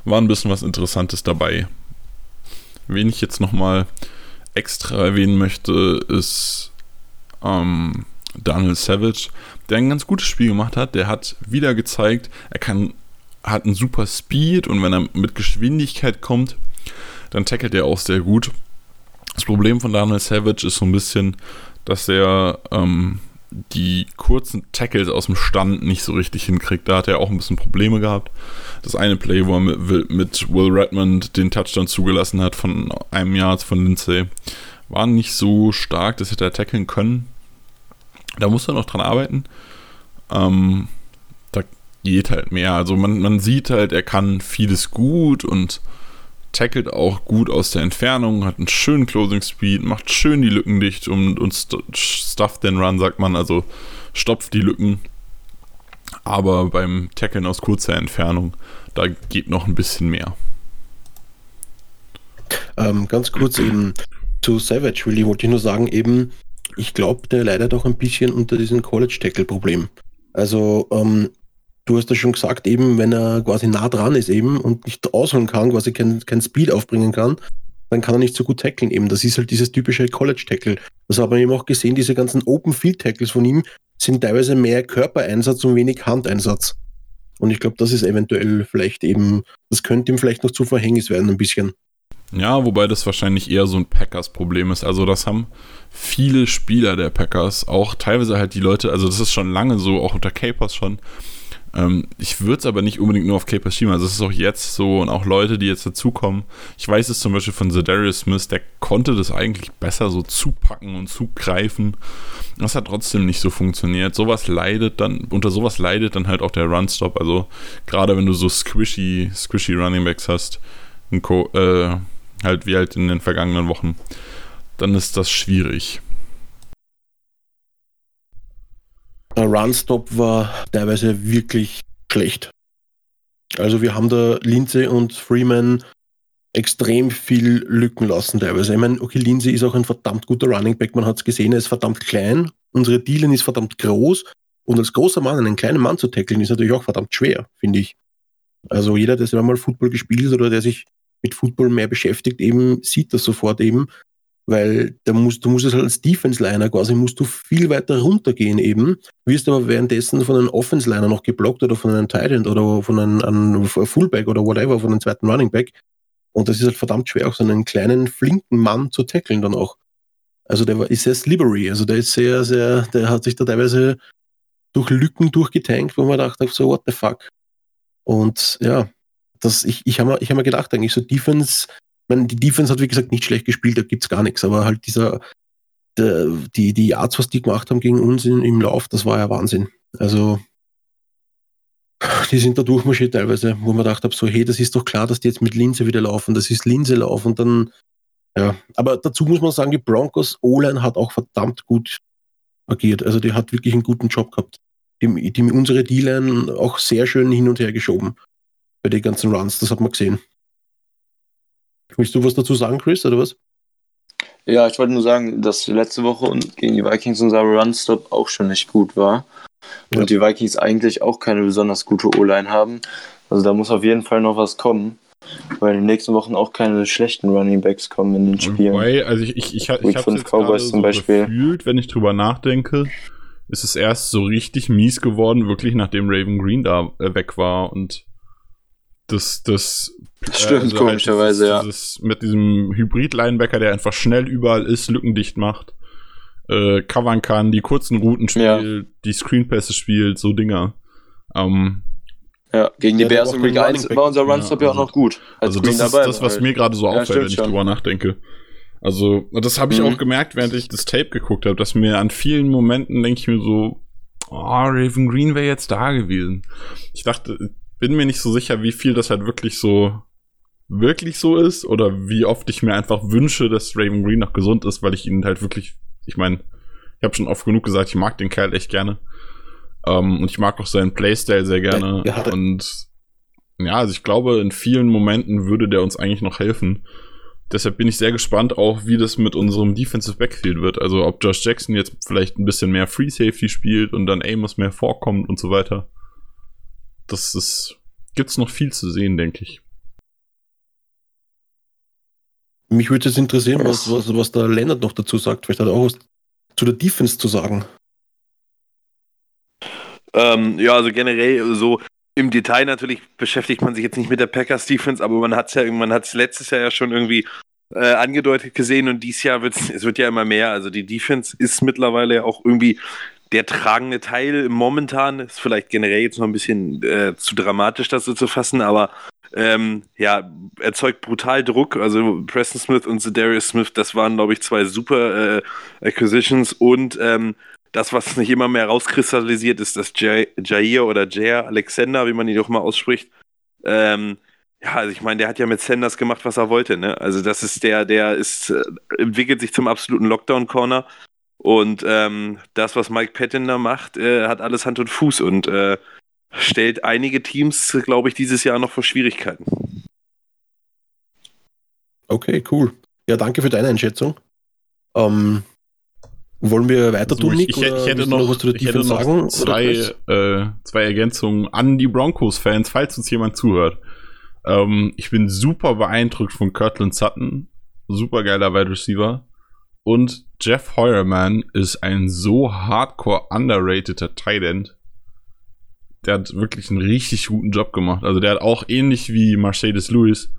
War ein bisschen was Interessantes dabei. Wen ich jetzt nochmal extra erwähnen möchte, ist ähm, Daniel Savage, der ein ganz gutes Spiel gemacht hat. Der hat wieder gezeigt, er kann hat einen super Speed und wenn er mit Geschwindigkeit kommt, dann tackelt er auch sehr gut. Das Problem von Daniel Savage ist so ein bisschen, dass er ähm, die kurzen Tackles aus dem Stand nicht so richtig hinkriegt. Da hat er auch ein bisschen Probleme gehabt. Das eine Play, wo er mit, mit Will Redmond den Touchdown zugelassen hat von einem Jahr von Lindsay, war nicht so stark, das hätte er tackeln können. Da muss er noch dran arbeiten. Ähm, da geht halt mehr. Also man, man sieht halt, er kann vieles gut und tackelt auch gut aus der Entfernung, hat einen schönen Closing Speed, macht schön die Lücken dicht und, und stuff den Run, sagt man, also stopft die Lücken. Aber beim Tackeln aus kurzer Entfernung, da geht noch ein bisschen mehr. Ähm, ganz kurz eben zu Savage, Willi, wollte ich nur sagen, eben, ich glaube, der leidet auch ein bisschen unter diesem College-Tackle-Problem. Also, ähm, du hast ja schon gesagt, eben, wenn er quasi nah dran ist eben und nicht ausholen kann, quasi kein, kein Speed aufbringen kann, dann kann er nicht so gut tackeln eben. Das ist halt dieses typische College-Tackle. Das haben wir eben auch gesehen, diese ganzen Open-Field-Tackles von ihm sind teilweise mehr Körpereinsatz und wenig Handeinsatz. Und ich glaube, das ist eventuell vielleicht eben, das könnte ihm vielleicht noch zu Verhängnis werden, ein bisschen. Ja, wobei das wahrscheinlich eher so ein Packers-Problem ist. Also das haben viele Spieler der Packers, auch teilweise halt die Leute, also das ist schon lange so, auch unter Capers schon, ähm, ich würde es aber nicht unbedingt nur auf Capers schieben. Also es ist auch jetzt so und auch Leute, die jetzt dazukommen. Ich weiß es zum Beispiel von Zedarius Smith, der konnte das eigentlich besser so zupacken und zugreifen. Das hat trotzdem nicht so funktioniert. Sowas leidet dann, unter sowas leidet dann halt auch der Runstop. Also gerade wenn du so squishy, squishy Runningbacks hast, Co äh, halt wie halt in den vergangenen Wochen, dann ist das schwierig. Der Runstop war teilweise wirklich schlecht. Also wir haben da Lindsay und Freeman extrem viel Lücken lassen teilweise. Ich meine, okay, Lindsay ist auch ein verdammt guter Running Back, man hat es gesehen, er ist verdammt klein, unsere Dealen ist verdammt groß und als großer Mann einen kleinen Mann zu tackeln ist natürlich auch verdammt schwer, finde ich. Also jeder, der mal Football gespielt oder der sich mit Football mehr beschäftigt, eben sieht das sofort eben, weil da musst, du musst es halt als Defense-Liner quasi, musst du viel weiter runtergehen eben, wirst aber währenddessen von einem Offense-Liner noch geblockt oder von einem Tight End oder von einem, einem Fullback oder whatever, von einem zweiten Running Back. Und das ist halt verdammt schwer, auch so einen kleinen, flinken Mann zu tackeln dann auch. Also der ist sehr slippery, also der ist sehr, sehr, der hat sich da teilweise durch Lücken durchgetankt, wo man dachte, so, what the fuck. Und ja, das, ich, ich habe mir, hab mir gedacht, eigentlich so Defense meine, die Defense hat wie gesagt nicht schlecht gespielt, da gibt's gar nichts, aber halt dieser, der, die, die Yards, was die gemacht haben gegen uns in, im Lauf, das war ja Wahnsinn. Also, die sind da durchmarschiert teilweise, wo man gedacht habe, so, hey, das ist doch klar, dass die jetzt mit Linse wieder laufen, das ist Linse laufen und dann, ja. Aber dazu muss man sagen, die Broncos O-Line hat auch verdammt gut agiert. Also, die hat wirklich einen guten Job gehabt. Die, die unsere D-Line auch sehr schön hin und her geschoben bei den ganzen Runs, das hat man gesehen. Willst du was dazu sagen, Chris, oder was? Ja, ich wollte nur sagen, dass letzte Woche gegen die Vikings unser Run-Stop auch schon nicht gut war. Ja. Und die Vikings eigentlich auch keine besonders gute O-Line haben. Also da muss auf jeden Fall noch was kommen. Weil in den nächsten Wochen auch keine schlechten Running Backs kommen in den Spielen. Wobei, also ich, ich, ich, ich, ich habe Cowboys zum so Beispiel. gefühlt, wenn ich drüber nachdenke, ist es erst so richtig mies geworden, wirklich nachdem Raven Green da äh, weg war und das, das, das stimmt, also komischerweise, halt dieses, ja. mit diesem Hybrid-Linebacker, der einfach schnell überall ist, lückendicht macht, äh, covern kann, die kurzen Routen spielt, ja. die Screenpässe spielt, so Dinger. Ähm, ja, gegen die ja, Bears in Week 1 war unser Runstop ja, also, ja auch noch gut. Also das ist das, was halt. mir gerade so auffällt, wenn ich schon. drüber nachdenke. Also, das habe ich mhm. auch gemerkt, während ich das Tape geguckt habe, dass mir an vielen Momenten denke ich mir so, oh, Raven Green wäre jetzt da gewesen. Ich dachte, bin mir nicht so sicher, wie viel das halt wirklich so wirklich so ist oder wie oft ich mir einfach wünsche, dass Raven Green noch gesund ist, weil ich ihn halt wirklich, ich meine, ich habe schon oft genug gesagt, ich mag den Kerl echt gerne. Um, ähm, und ich mag auch seinen Playstyle sehr gerne. Ja, und ja, also ich glaube, in vielen Momenten würde der uns eigentlich noch helfen. Deshalb bin ich sehr gespannt auch, wie das mit unserem Defensive Backfield wird. Also ob Josh Jackson jetzt vielleicht ein bisschen mehr Free Safety spielt und dann Amos mehr vorkommt und so weiter das ist, gibt's noch viel zu sehen, denke ich. Mich würde es interessieren, was, was, was der Lennart noch dazu sagt. Vielleicht hat er auch was zu der Defense zu sagen. Ähm, ja, also generell so, im Detail natürlich beschäftigt man sich jetzt nicht mit der Packers Defense, aber man hat es ja man hat es letztes Jahr ja schon irgendwie äh, angedeutet gesehen und dieses Jahr wird es wird ja immer mehr. Also die Defense ist mittlerweile ja auch irgendwie der tragende Teil momentan. Ist vielleicht generell jetzt noch ein bisschen äh, zu dramatisch, das so zu fassen, aber ähm, ja, erzeugt brutal Druck. Also Preston Smith und Darius Smith, das waren, glaube ich, zwei super äh, Acquisitions und ähm, das, was sich immer mehr rauskristallisiert, ist, dass Jair oder Jair Alexander, wie man ihn doch mal ausspricht, ähm, ja, also ich meine, der hat ja mit Sanders gemacht, was er wollte, ne? Also das ist der, der ist, äh, entwickelt sich zum absoluten Lockdown-Corner. Und ähm, das, was Mike Patton da macht, äh, hat alles Hand und Fuß und äh, stellt einige Teams, glaube ich, dieses Jahr noch vor Schwierigkeiten. Okay, cool. Ja, danke für deine Einschätzung. Ähm, wollen wir weiter tun, Nick? Ich, ich, ich hätte noch, noch was zu der ich hätte noch sagen, zwei, äh, zwei Ergänzungen an die Broncos-Fans, falls uns jemand zuhört. Ähm, ich bin super beeindruckt von Kirtland Sutton. Super geiler Wide Receiver. Und Jeff Heuerman ist ein so hardcore underrateder Tight End. Der hat wirklich einen richtig guten Job gemacht. Also der hat auch ähnlich wie Mercedes Lewis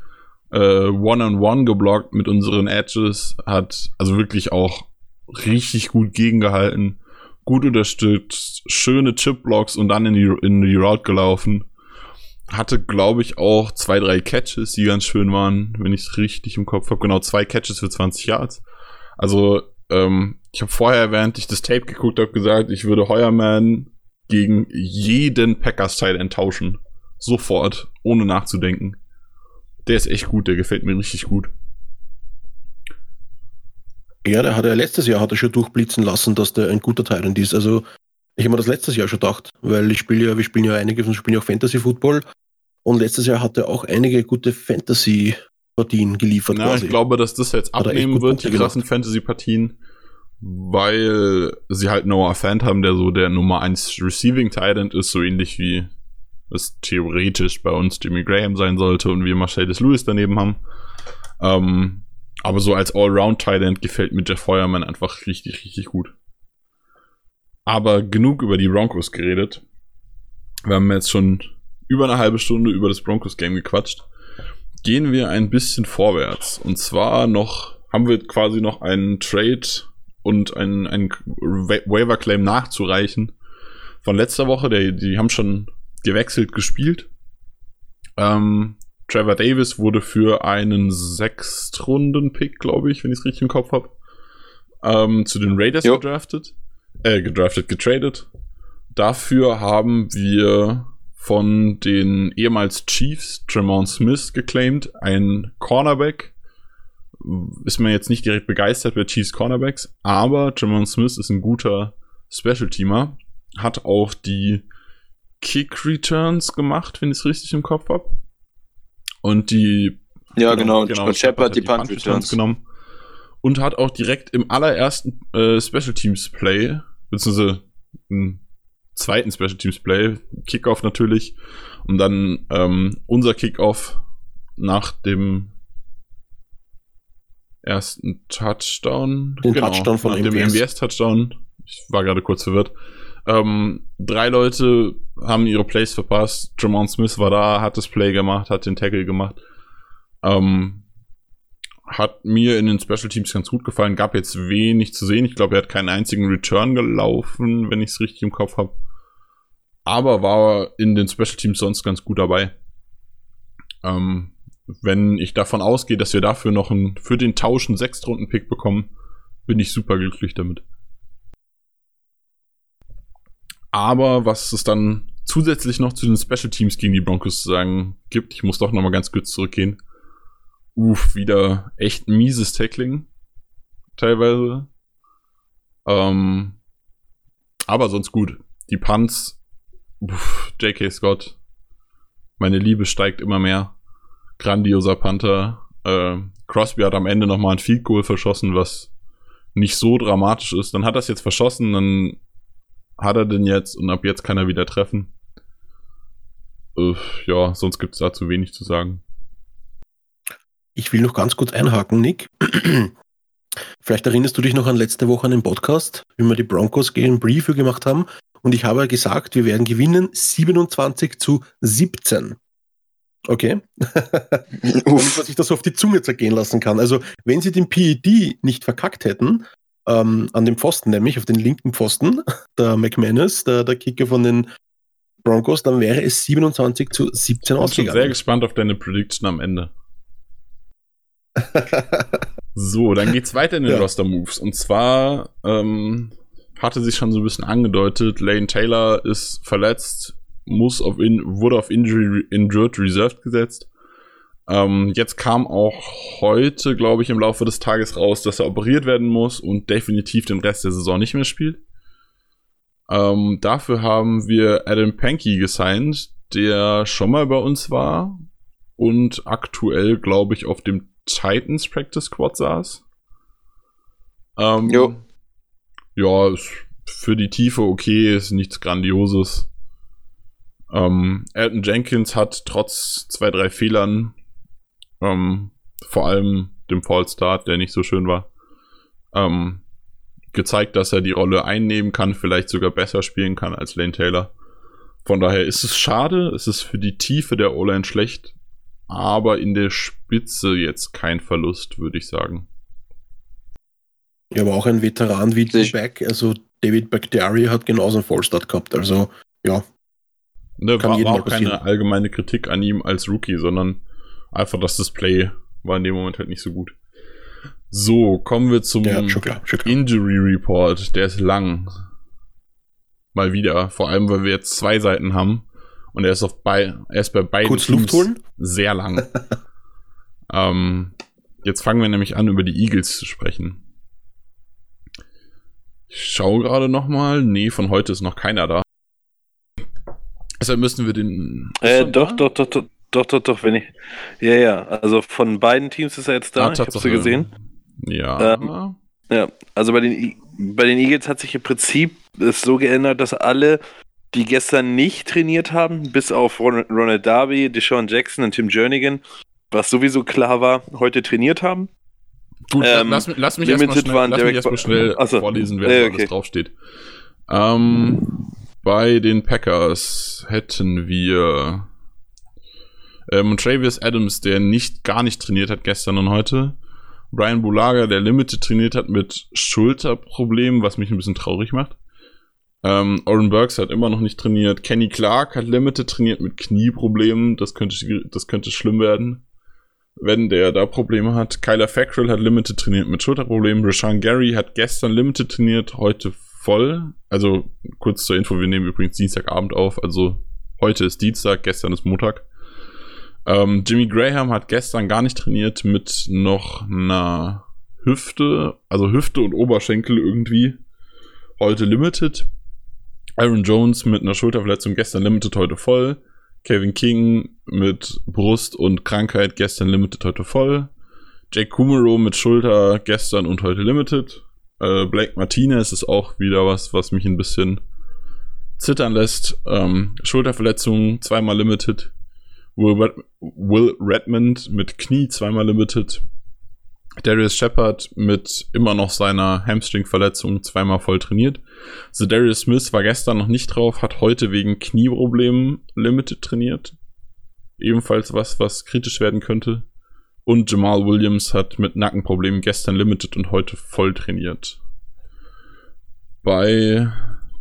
äh, One-on-One -on -one geblockt mit unseren Edges. Hat also wirklich auch richtig gut gegengehalten, gut unterstützt, schöne Chip-Blocks und dann in die, in die Route gelaufen. Hatte, glaube ich, auch zwei, drei Catches, die ganz schön waren, wenn ich es richtig im Kopf habe. Genau, zwei Catches für 20 Yards. Also, ähm, ich habe vorher, während ich das Tape geguckt habe, gesagt, ich würde Heuerman gegen jeden Packers-Teil enttauschen. Sofort, ohne nachzudenken. Der ist echt gut, der gefällt mir richtig gut. Ja, der hat ja letztes Jahr hat er schon durchblitzen lassen, dass der ein guter Tyrant ist. Also ich habe mir das letztes Jahr schon gedacht, weil ich spiele ja, wir spielen ja einige von spielen ja auch Fantasy Football und letztes Jahr hat er auch einige gute Fantasy Partien geliefert. Ja, quasi. ich glaube, dass das jetzt abnehmen wird, die krassen Fantasy Partien, weil sie halt Noah Fant haben, der so der Nummer 1 Receiving Titan ist, so ähnlich wie es theoretisch bei uns Jimmy Graham sein sollte und wir Mercedes Lewis daneben haben. Ähm, aber so als Allround-Talent gefällt mir Jeff Feuerman einfach richtig, richtig gut. Aber genug über die Broncos geredet. Wir haben jetzt schon über eine halbe Stunde über das Broncos-Game gequatscht. Gehen wir ein bisschen vorwärts. Und zwar noch, haben wir quasi noch einen Trade und einen, einen Waiver-Claim nachzureichen von letzter Woche. Die, die haben schon gewechselt gespielt. Ähm, Trevor Davis wurde für einen Sechstrunden-Pick, glaube ich, wenn ich es richtig im Kopf habe, ähm, zu den Raiders jo. gedraftet. Äh, gedraftet, getradet. Dafür haben wir von den ehemals Chiefs Tremont Smith geclaimed, ein Cornerback. Ist man jetzt nicht direkt begeistert bei Chiefs Cornerbacks, aber Tremont Smith ist ein guter Special-Teamer. Hat auch die Kick-Returns gemacht, wenn ich es richtig im Kopf habe und die ja genau, genau, genau Shepard die, die Punt, Returns genommen und hat auch direkt im allerersten äh, Special Teams Play beziehungsweise im zweiten Special Teams Play Kickoff natürlich und dann ähm, unser Kickoff nach dem ersten Touchdown den genau, Touchdown von nach MBS. dem MBS Touchdown ich war gerade kurz verwirrt ähm, drei Leute haben ihre Plays verpasst. Jamon Smith war da, hat das Play gemacht, hat den Tackle gemacht. Ähm, hat mir in den Special Teams ganz gut gefallen. Gab jetzt wenig zu sehen. Ich glaube, er hat keinen einzigen Return gelaufen, wenn ich es richtig im Kopf habe. Aber war in den Special Teams sonst ganz gut dabei. Ähm, wenn ich davon ausgehe, dass wir dafür noch einen, für den Tausch einen Sechstrunden-Pick bekommen, bin ich super glücklich damit. Aber was es dann zusätzlich noch zu den Special Teams gegen die Broncos zu sagen gibt, ich muss doch nochmal ganz kurz zurückgehen. Uff, wieder echt mieses Tackling. Teilweise. Ähm, aber sonst gut. Die Punts, uff, J.K. Scott. Meine Liebe steigt immer mehr. Grandioser Panther. Äh, Crosby hat am Ende nochmal ein Field Goal verschossen, was nicht so dramatisch ist. Dann hat er es jetzt verschossen, dann hat er denn jetzt und ab jetzt kann er wieder treffen? Äh, ja, sonst gibt es dazu wenig zu sagen. Ich will noch ganz kurz einhaken, Nick. Vielleicht erinnerst du dich noch an letzte Woche an den Podcast, wie wir die Broncos gegen Preview gemacht haben Und ich habe gesagt, wir werden gewinnen 27 zu 17. Okay. Damit man sich das auf die Zunge zergehen lassen kann. Also, wenn sie den PED nicht verkackt hätten, ähm, an dem Pfosten, nämlich auf den linken Pfosten, der McManus, der, der Kicker von den Broncos, dann wäre es 27 zu 17 Ich bin ausgegangen. sehr gespannt auf deine Prediction am Ende. So, dann geht's weiter in den Ja. Roster-Moves. Und zwar ähm, hatte sich schon so ein bisschen angedeutet, Lane Taylor ist verletzt, muss auf in, wurde auf Injury Injured Reserved gesetzt. Ähm, jetzt kam auch heute, glaube ich, im Laufe des Tages raus, dass er operiert werden muss und definitiv den Rest der Saison nicht mehr spielt. Ähm, dafür haben wir Adam Pankey gesigned, der schon mal bei uns war und aktuell, glaube ich, auf dem Titans Practice Squad saß. Ähm, Jo. Ja, ist für die Tiefe okay, ist nichts Grandioses. Ähm, Elton Jenkins hat trotz zwei, drei Fehlern, ähm, vor allem dem Fallstart, der nicht so schön war, ähm, gezeigt, dass er die Rolle einnehmen kann, vielleicht sogar besser spielen kann als Lane Taylor. Von daher ist es schade, es ist für die Tiefe der O-Line schlecht, aber in der Spitze jetzt kein Verlust, würde ich sagen. Ja, aber auch ein Veteran wie Back, also David Bakhtiari hat genauso einen Vollstart gehabt. Also, ja, Ne, Kann war, war auch keine allgemeine Kritik an ihm als Rookie, sondern einfach das Display war in dem Moment halt nicht so gut. So, kommen wir zum ja, schon klar, schon klar. Injury Report. Der ist lang. Mal wieder. Vor allem, weil wir jetzt zwei Seiten haben. Und er ist, auf bei, er ist bei beiden Kurz Luft holen? sehr lang. ähm, jetzt fangen wir nämlich an, über die Eagles zu sprechen. Ich schaue gerade noch mal. Nee, von heute ist noch keiner da. Deshalb müssen wir den. Äh, doch, doch, doch, doch, doch, doch, doch, wenn ich. Ja, ja, also von beiden Teams ist er jetzt da. Ah, ich hab's gesehen. Ja. Ähm, Ja, also bei den, I- bei den Eagles hat sich im Prinzip es so geändert, dass alle, die gestern nicht trainiert haben, bis auf Ron- Ronald Darby, Deshaun Jackson und Tim Jernigan, was sowieso klar war, heute trainiert haben. Gut, ähm, lass, mich- lass mich erstmal schnell, lass mich erst schnell Achso. vorlesen, wer Äh, okay. alles draufsteht. Ähm, bei den Packers hätten wir ähm, Travis Adams, der nicht gar nicht trainiert hat gestern und heute. Brian Bulaga, der Limited trainiert hat mit Schulterproblemen, was mich ein bisschen traurig macht. Ähm, Oren Burks hat immer noch nicht trainiert. Kenny Clark hat Limited trainiert mit Knieproblemen. Das könnte, das könnte schlimm werden, wenn der da Probleme hat. Kyler Fackrell hat Limited trainiert mit Schulterproblemen. Rashawn Gary hat gestern Limited trainiert, heute voll. Also kurz zur Info, wir nehmen übrigens Dienstagabend auf. Also heute ist Dienstag, gestern ist Montag. Ähm, Jimmy Graham hat gestern gar nicht trainiert mit noch einer Hüfte, also Hüfte und Oberschenkel irgendwie. Heute Limited. Aaron Jones mit einer Schulterverletzung gestern Limited, heute voll. Kevin King mit Brust und Krankheit gestern Limited, heute voll. Jake Kumaro mit Schulter gestern und heute Limited. Äh, Blake Martinez ist auch wieder was, was mich ein bisschen zittern lässt. Ähm, Schulterverletzung zweimal Limited. Will, Red Will Redmond mit Knie zweimal Limited. Darius Shepard mit immer noch seiner Hamstring-Verletzung zweimal voll trainiert. So Darius Smith war gestern noch nicht drauf, hat heute wegen Knieproblemen Limited trainiert. Ebenfalls was, was kritisch werden könnte. Und Jamal Williams hat mit Nackenproblemen gestern Limited und heute voll trainiert. Bei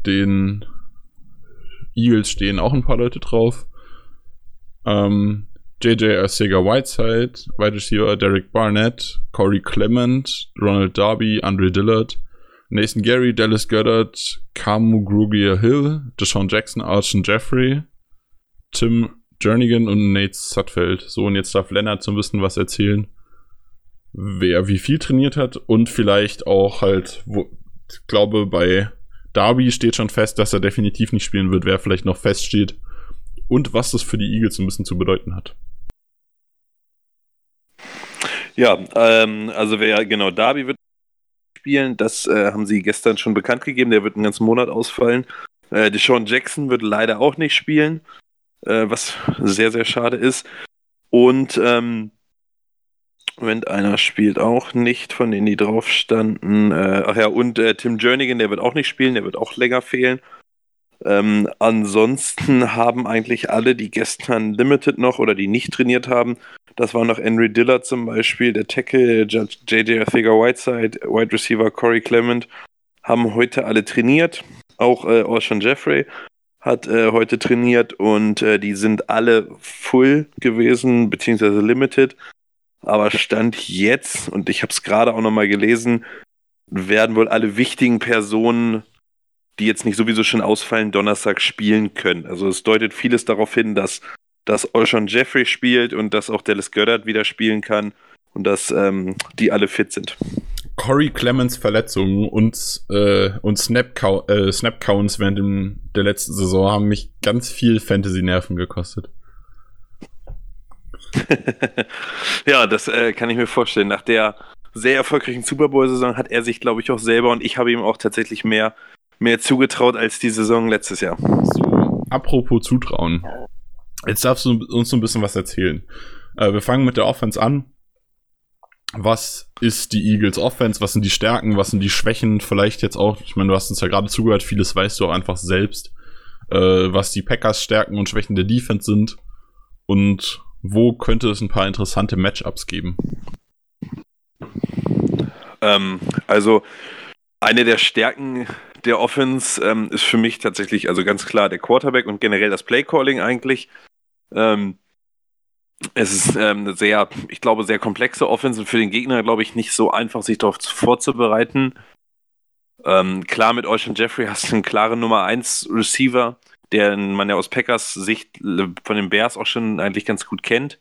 den Eagles stehen auch ein paar Leute drauf. Ähm, JJ Arcega Whiteside, Wide Receiver Derek Barnett, Corey Clement, Ronald Darby, Andre Dillard, Nathan Gary, Dallas Goddard, Kamu Grugier Hill, Deshaun Jackson, Archon Jeffrey, Tim Jernigan und Nate Sutfeld. So, und jetzt darf Lennart so ein bisschen was erzählen, wer wie viel trainiert hat und vielleicht auch halt, wo, ich glaube, bei Darby steht schon fest, dass er definitiv nicht spielen wird, wer vielleicht noch feststeht und was das für die Eagles ein bisschen zu bedeuten hat. Ja, ähm, also wer genau Darby wird spielen, das äh, haben sie gestern schon bekannt gegeben. Der wird einen ganzen Monat ausfallen. Äh, Deshaun Jackson wird leider auch nicht spielen, äh, was sehr, sehr schade ist. Und ähm, Moment, einer spielt auch nicht, von denen die drauf standen. Äh, ach ja, und äh, Tim Jernigan, der wird auch nicht spielen, der wird auch länger fehlen. Ähm, ansonsten haben eigentlich alle, die gestern Limited noch oder die nicht trainiert haben, das war noch Henry Dillard zum Beispiel, der Tackle, JJ Arthega-Whiteside, Wide Receiver Corey Clement, haben heute alle trainiert. Auch äh, Ocean Jeffrey hat äh, heute trainiert und äh, die sind alle full gewesen, beziehungsweise limited. Aber Stand jetzt, und ich habe es gerade auch nochmal gelesen, werden wohl alle wichtigen Personen, die jetzt nicht sowieso schon ausfallen, Donnerstag spielen können. Also es deutet vieles darauf hin, dass, dass Olshon Jeffrey spielt und dass auch Dallas Goddard wieder spielen kann und dass ähm, die alle fit sind. Corey Clemens Verletzungen und, äh, und Snap, -Count, äh, Snap Counts während dem, der letzten Saison haben mich ganz viel Fantasy-Nerven gekostet. ja, das äh, kann ich mir vorstellen. Nach der sehr erfolgreichen Super Bowl-Saison hat er sich, glaube ich, auch selber und ich habe ihm auch tatsächlich mehr, mehr zugetraut als die Saison letztes Jahr. So, apropos Zutrauen. Jetzt darfst du uns so ein bisschen was erzählen. Äh, wir fangen mit der Offense an. Was ist die Eagles Offense? Was sind die Stärken? Was sind die Schwächen? Vielleicht jetzt auch, ich meine, du hast uns ja gerade zugehört, vieles weißt du auch einfach selbst, äh, was die Packers Stärken und Schwächen der Defense sind. Und wo könnte es ein paar interessante Matchups geben? Ähm, also eine der Stärken der Offense ähm, ist für mich tatsächlich, also ganz klar der Quarterback und generell das Playcalling eigentlich. Ähm, es ist ähm, eine sehr, ich glaube, sehr komplexe Offense und für den Gegner, glaube ich, nicht so einfach, sich darauf vorzubereiten. Ähm, klar, mit Ocean Jeffrey hast du einen klaren Nummer 1 Receiver, den man ja aus Packers Sicht äh, von den Bears auch schon eigentlich ganz gut kennt.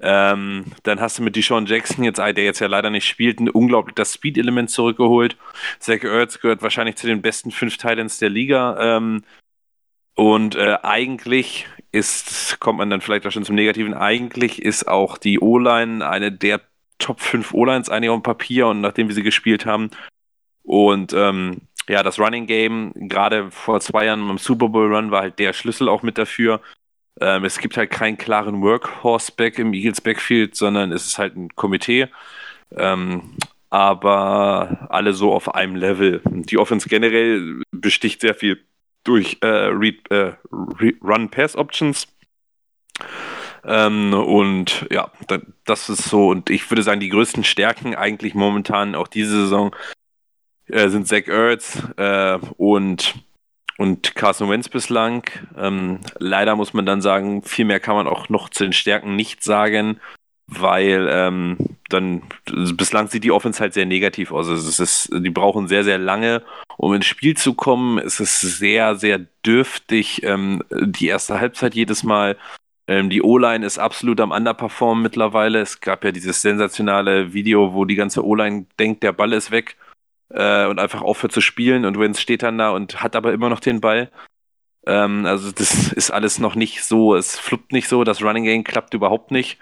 Ähm, dann hast du mit Deshaun Jackson, jetzt, der jetzt ja leider nicht spielt, ein unglaublich das Speed-Element zurückgeholt. Zach Ertz gehört wahrscheinlich zu den besten fünf Titans der Liga. Ähm, und äh, eigentlich ist, kommt man dann vielleicht auch schon zum Negativen, eigentlich ist auch die O-Line eine der Top 5 O-Lines eigentlich auf dem Papier und nachdem wir sie gespielt haben. Und ähm, ja, das Running Game, gerade vor zwei Jahren beim Super Bowl Run, war halt der Schlüssel auch mit dafür. Ähm, es gibt halt keinen klaren Workhorse-Back im Eagles Backfield, sondern es ist halt ein Komitee. Ähm, aber alle so auf einem Level. Die Offense generell besticht sehr viel durch äh, äh, Run-Pass-Options. Ähm, und ja, das ist so. Und ich würde sagen, die größten Stärken eigentlich momentan auch diese Saison äh, sind Zach Ertz äh, und, und Carson Wentz bislang. Ähm, leider muss man dann sagen, viel mehr kann man auch noch zu den Stärken nicht sagen, weil ähm, dann bislang sieht die Offense halt sehr negativ aus. Also es ist, die brauchen sehr, sehr lange, um ins Spiel zu kommen. Es ist sehr, sehr dürftig, ähm, die erste Halbzeit jedes Mal. Ähm, die O-Line ist absolut am Underperformen mittlerweile. Es gab ja dieses sensationale Video, wo die ganze O-Line denkt, der Ball ist weg äh, und einfach aufhört zu spielen und Wentz steht dann da und hat aber immer noch den Ball. Ähm, also das ist alles noch nicht so, es fluppt nicht so, das Running Game klappt überhaupt nicht.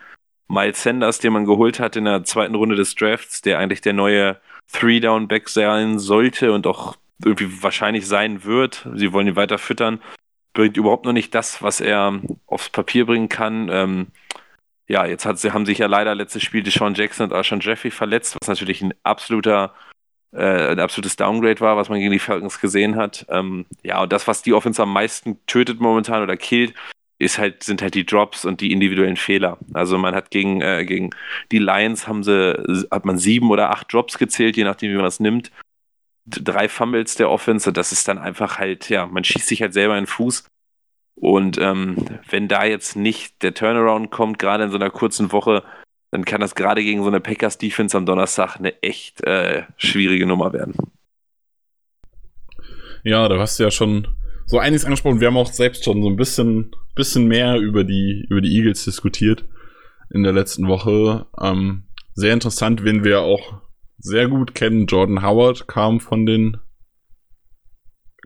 Miles Sanders, den man geholt hat in der zweiten Runde des Drafts, der eigentlich der neue Three-Down-Back sein sollte und auch irgendwie wahrscheinlich sein wird. Sie wollen ihn weiter füttern. Bringt überhaupt noch nicht das, was er aufs Papier bringen kann. Ähm, ja, jetzt hat, haben sich ja leider letztes Spiel Deshaun Jackson und Alshon Jeffrey verletzt, was natürlich ein absoluter ein absolutes Downgrade war, was man gegen die Falcons gesehen hat. Ähm, ja, und das, was die Offense am meisten tötet momentan oder killt, ist halt, sind halt die Drops und die individuellen Fehler. Also man hat gegen, äh, gegen die Lions haben sie, hat man sieben oder acht Drops gezählt, je nachdem, wie man das nimmt. Drei Fumbles der Offense, das ist dann einfach halt, ja, man schießt sich halt selber in den Fuß. Und ähm, wenn da jetzt nicht der Turnaround kommt, gerade in so einer kurzen Woche, dann kann das gerade gegen so eine Packers Defense am Donnerstag eine echt äh, schwierige Nummer werden. Ja, da hast du ja schon so einiges angesprochen. Wir haben auch selbst schon so ein bisschen, bisschen mehr über die, über die Eagles diskutiert in der letzten Woche. Ähm, sehr interessant, wen wir auch sehr gut kennen. Jordan Howard kam von den,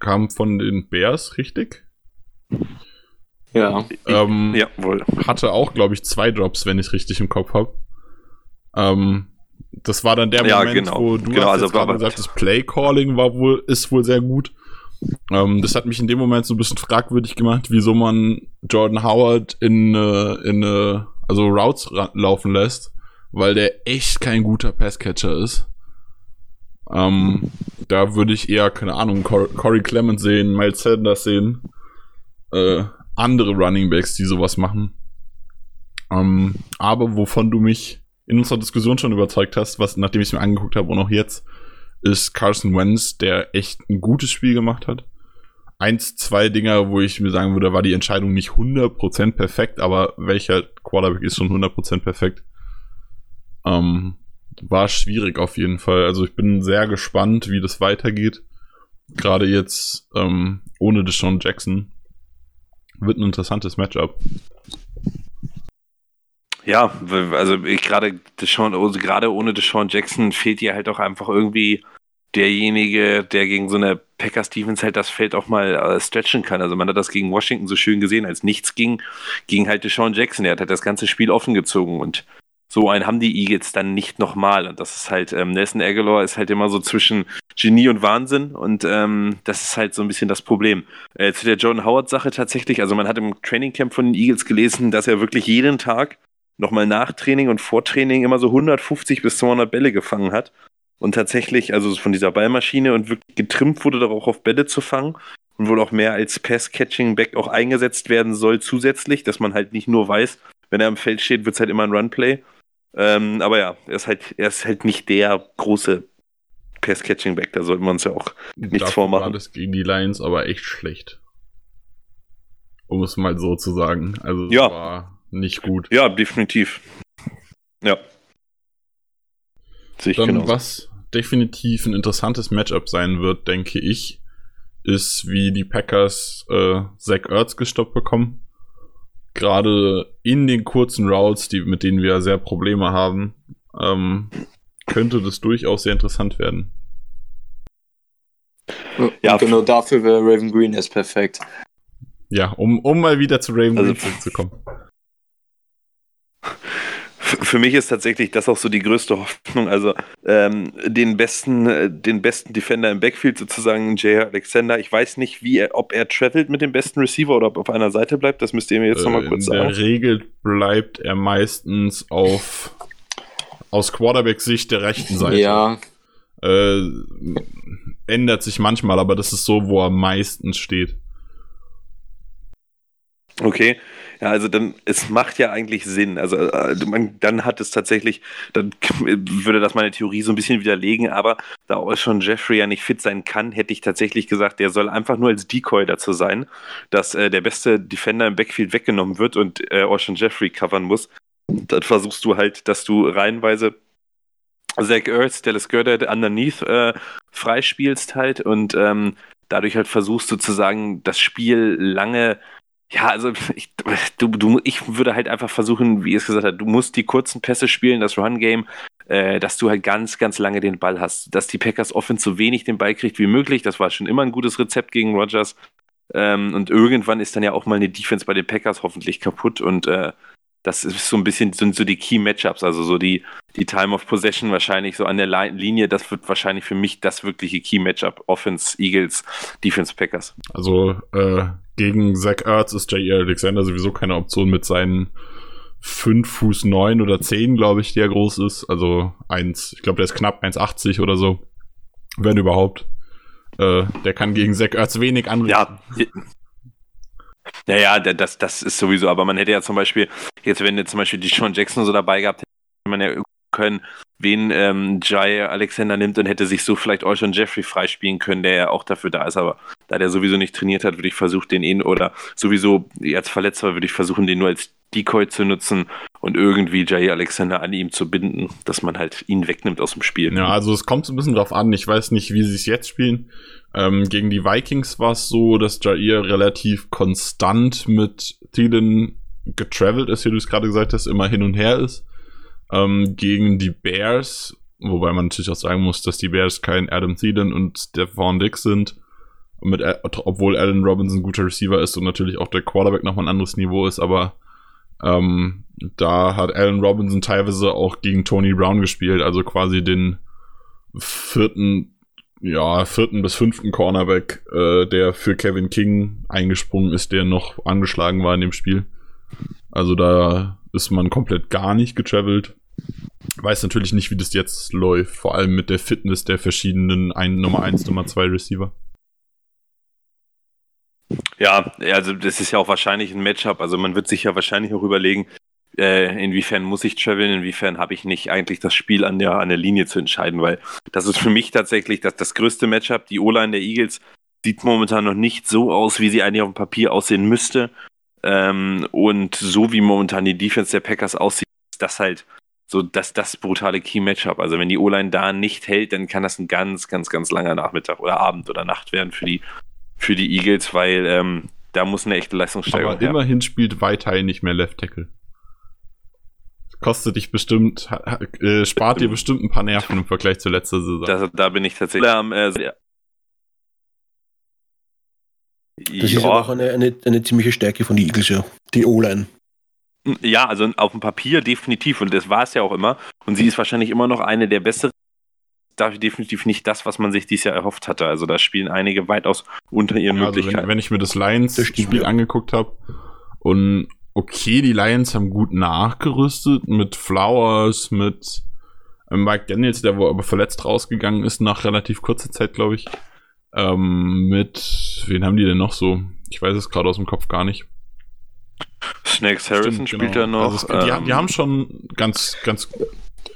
kam von den Bears, richtig? Ja. Ähm, ja, wohl. Hatte auch, glaube ich, zwei Drops, wenn ich richtig im Kopf habe. Ähm, das war dann der ja, Moment, genau. wo du genau, hast also gerade gesagt, das Play Calling war wohl, ist wohl sehr gut. Ähm, das hat mich in dem Moment so ein bisschen fragwürdig gemacht, wieso man Jordan Howard in, äh, in also Routes laufen lässt, weil der echt kein guter Passcatcher ist. Ähm, da würde ich eher, keine Ahnung, Cor Corey Clement sehen, Miles Sanders sehen, äh, andere Running Backs, die sowas machen. Ähm, aber wovon du mich in unserer Diskussion schon überzeugt hast, was, nachdem ich es mir angeguckt habe und auch jetzt, ist Carson Wentz, der echt ein gutes Spiel gemacht hat. Eins, zwei Dinger, wo ich mir sagen würde, war die Entscheidung nicht 100% perfekt, aber welcher Quarterback ist schon 100% perfekt? Ähm, war schwierig auf jeden Fall. Also ich bin sehr gespannt, wie das weitergeht. Gerade jetzt ähm, ohne Deshaun Jackson wird ein interessantes Matchup. Ja, also ich gerade also gerade ohne Deshaun Jackson fehlt dir halt auch einfach irgendwie derjenige, der gegen so eine Packers Defense halt das Feld auch mal äh, stretchen kann. Also man hat das gegen Washington so schön gesehen, als nichts ging, ging halt Deshaun Jackson. Er hat halt das ganze Spiel offen gezogen und so einen haben die Eagles dann nicht nochmal. Und das ist halt, ähm, Nelson Aguilar ist halt immer so zwischen Genie und Wahnsinn. Und ähm, das ist halt so ein bisschen das Problem. Äh, zu der Jordan Howard-Sache tatsächlich, also man hat im Trainingcamp von den Eagles gelesen, dass er wirklich jeden Tag nochmal nach Training und vor Training immer so 150 bis 200 Bälle gefangen hat. Und tatsächlich, also von dieser Ballmaschine und wirklich getrimmt wurde darauf, auf Bälle zu fangen und wohl auch mehr als Pass-Catching-Back auch eingesetzt werden soll zusätzlich, dass man halt nicht nur weiß, wenn er am Feld steht, wird es halt immer ein Runplay. Ähm, aber ja, er ist halt, er ist halt nicht der große Pass-Catching-Back, da sollte man uns ja auch nichts Dafür vormachen. war das gegen die Lions aber echt schlecht. Um es mal so zu sagen. Also Ja. war nicht gut. Ja, definitiv. Ja. Sehe ich Dann, genauso. was definitiv ein interessantes Matchup sein wird, denke ich, ist, wie die Packers äh, Zach Ertz gestoppt bekommen. Gerade in den kurzen Routes, die, mit denen wir sehr Probleme haben, ähm, könnte das durchaus sehr interessant werden. Ja. Genau dafür wäre Raven Green erst perfekt. Ja, um, um mal wieder zu Raven Also- Green zurückzukommen. F- Für mich ist tatsächlich das auch so die größte Hoffnung. Also ähm, den besten, äh, den besten Defender im Backfield sozusagen, Jay Alexander. Ich weiß nicht, wie er, ob er travelt mit dem besten Receiver oder ob er auf einer Seite bleibt. Das müsst ihr mir jetzt Äh, nochmal kurz in der sagen. Regel bleibt er meistens auf aus Quarterback-Sicht der rechten Seite. Ja, Äh, ändert sich manchmal, aber das ist so, wo er meistens steht. Okay, ja, also dann, es macht ja eigentlich Sinn. Also äh, man, dann hat es tatsächlich, dann würde das meine Theorie so ein bisschen widerlegen, aber da auch schon Jeffrey ja nicht fit sein kann, hätte ich tatsächlich gesagt, der soll einfach nur als Decoy dazu sein, dass äh, der beste Defender im Backfield weggenommen wird und äh, Ocean Jeffrey covern muss. Dann versuchst du halt, dass du reihenweise Zach Ertz, Dallas Goddard underneath äh, freispielst halt und ähm, dadurch halt versuchst sozusagen das Spiel lange ja, also ich, du, du, ich würde halt einfach versuchen, wie es gesagt hat, du musst die kurzen Pässe spielen, das Run-Game, äh, dass du halt ganz, ganz lange den Ball hast. Dass die Packers Offense so wenig den Ball kriegt wie möglich, das war schon immer ein gutes Rezept gegen Rodgers. Ähm, und irgendwann ist dann ja auch mal eine Defense bei den Packers hoffentlich kaputt und äh, das ist so ein bisschen, sind so die Key Matchups, also so die, die Time of Possession wahrscheinlich so an der Li- Linie, das wird wahrscheinlich für mich das wirkliche Key Matchup, Offense, Eagles, Defense, Packers. Also äh, gegen Zach Ertz ist J.E. Alexander sowieso keine Option mit seinen 5 Fuß 9 oder 10, glaube ich, die er groß ist. Also 1, ich glaube, der ist knapp 1,80 oder so. Wenn überhaupt. Äh, der kann gegen Zach Ertz wenig anrichten. Ja. Ja, ja, da- das, das ist sowieso, aber man hätte ja zum Beispiel, jetzt wenn jetzt zum Beispiel die Sean Jackson so dabei gehabt, hätte man ja können, wen ähm, Jai Alexander nimmt und hätte sich so vielleicht auch schon Jeffrey freispielen können, der ja auch dafür da ist, aber da der sowieso nicht trainiert hat, würde ich versuchen, den ihn oder sowieso als Verletzter würde ich versuchen, den nur als Decoy zu nutzen und irgendwie Jai Alexander an ihm zu binden, dass man halt ihn wegnimmt aus dem Spiel. Ja, also es kommt so ein bisschen drauf an. Ich weiß nicht, wie sie es jetzt spielen. Ähm, gegen die Vikings war es so, dass Jair relativ konstant mit Thielen getravelt ist, wie du es gerade gesagt hast, immer hin und her ist. Ähm, gegen die Bears, wobei man natürlich auch sagen muss, dass die Bears kein Adam Thielen und Stephon Dix sind. Mit, Al- obwohl Allen Robinson ein guter Receiver ist und natürlich auch der Quarterback nochmal ein anderes Niveau ist, aber ähm, da hat Allen Robinson teilweise auch gegen Tony Brown gespielt, also quasi den vierten, ja, vierten bis fünften Cornerback, äh, der für Kevin King eingesprungen ist, der noch angeschlagen war in dem Spiel. Also da ist man komplett gar nicht getravelt. weiß natürlich nicht, wie das jetzt läuft, vor allem mit der Fitness der verschiedenen ein, Nummer 1, Nummer 2 Receiver. Ja, also das ist ja auch wahrscheinlich ein Matchup. Also man wird sich ja wahrscheinlich auch überlegen, äh, inwiefern muss ich traveln, inwiefern habe ich nicht eigentlich das Spiel an der, an der Linie zu entscheiden, weil das ist für mich tatsächlich das, das größte Matchup. Die O-Line der Eagles sieht momentan noch nicht so aus, wie sie eigentlich auf dem Papier aussehen müsste. Ähm, und so wie momentan die Defense der Packers aussieht, ist das halt so das, das brutale Key-Matchup. Also wenn die O-Line da nicht hält, dann kann das ein ganz, ganz, ganz langer Nachmittag oder Abend oder Nacht werden für die, für die Eagles, weil ähm, da muss eine echte Leistungssteigerung Aber immerhin spielt Weitei nicht mehr Left Tackle. Kostet dich bestimmt, äh, spart dir bestimmt ein paar Nerven im Vergleich zur letzten Saison. Das, da bin ich tatsächlich. Ähm, äh, das ja. ist aber auch eine, eine, eine ziemliche Stärke von den Eagles, ja. Die O-Line. Ja, also auf dem Papier definitiv und das war es ja auch immer. Und sie ist wahrscheinlich immer noch eine der besseren. Definitiv nicht das, was man sich dieses Jahr erhofft hatte. Also da spielen einige weitaus unter ihren ja, Möglichkeiten. Also wenn, wenn, ich mir das Lions-Spiel ja. angeguckt habe und okay, die Lions haben gut nachgerüstet mit Flowers, mit ähm, Mike Daniels, der wo aber verletzt rausgegangen ist nach relativ kurzer Zeit, glaube ich. Ähm, mit, wen haben die denn noch so? Ich weiß es gerade aus dem Kopf gar nicht. Snakes Harrison Stimmt, spielt genau. ja noch. Also es, die, ähm, die, haben schon ganz, ganz.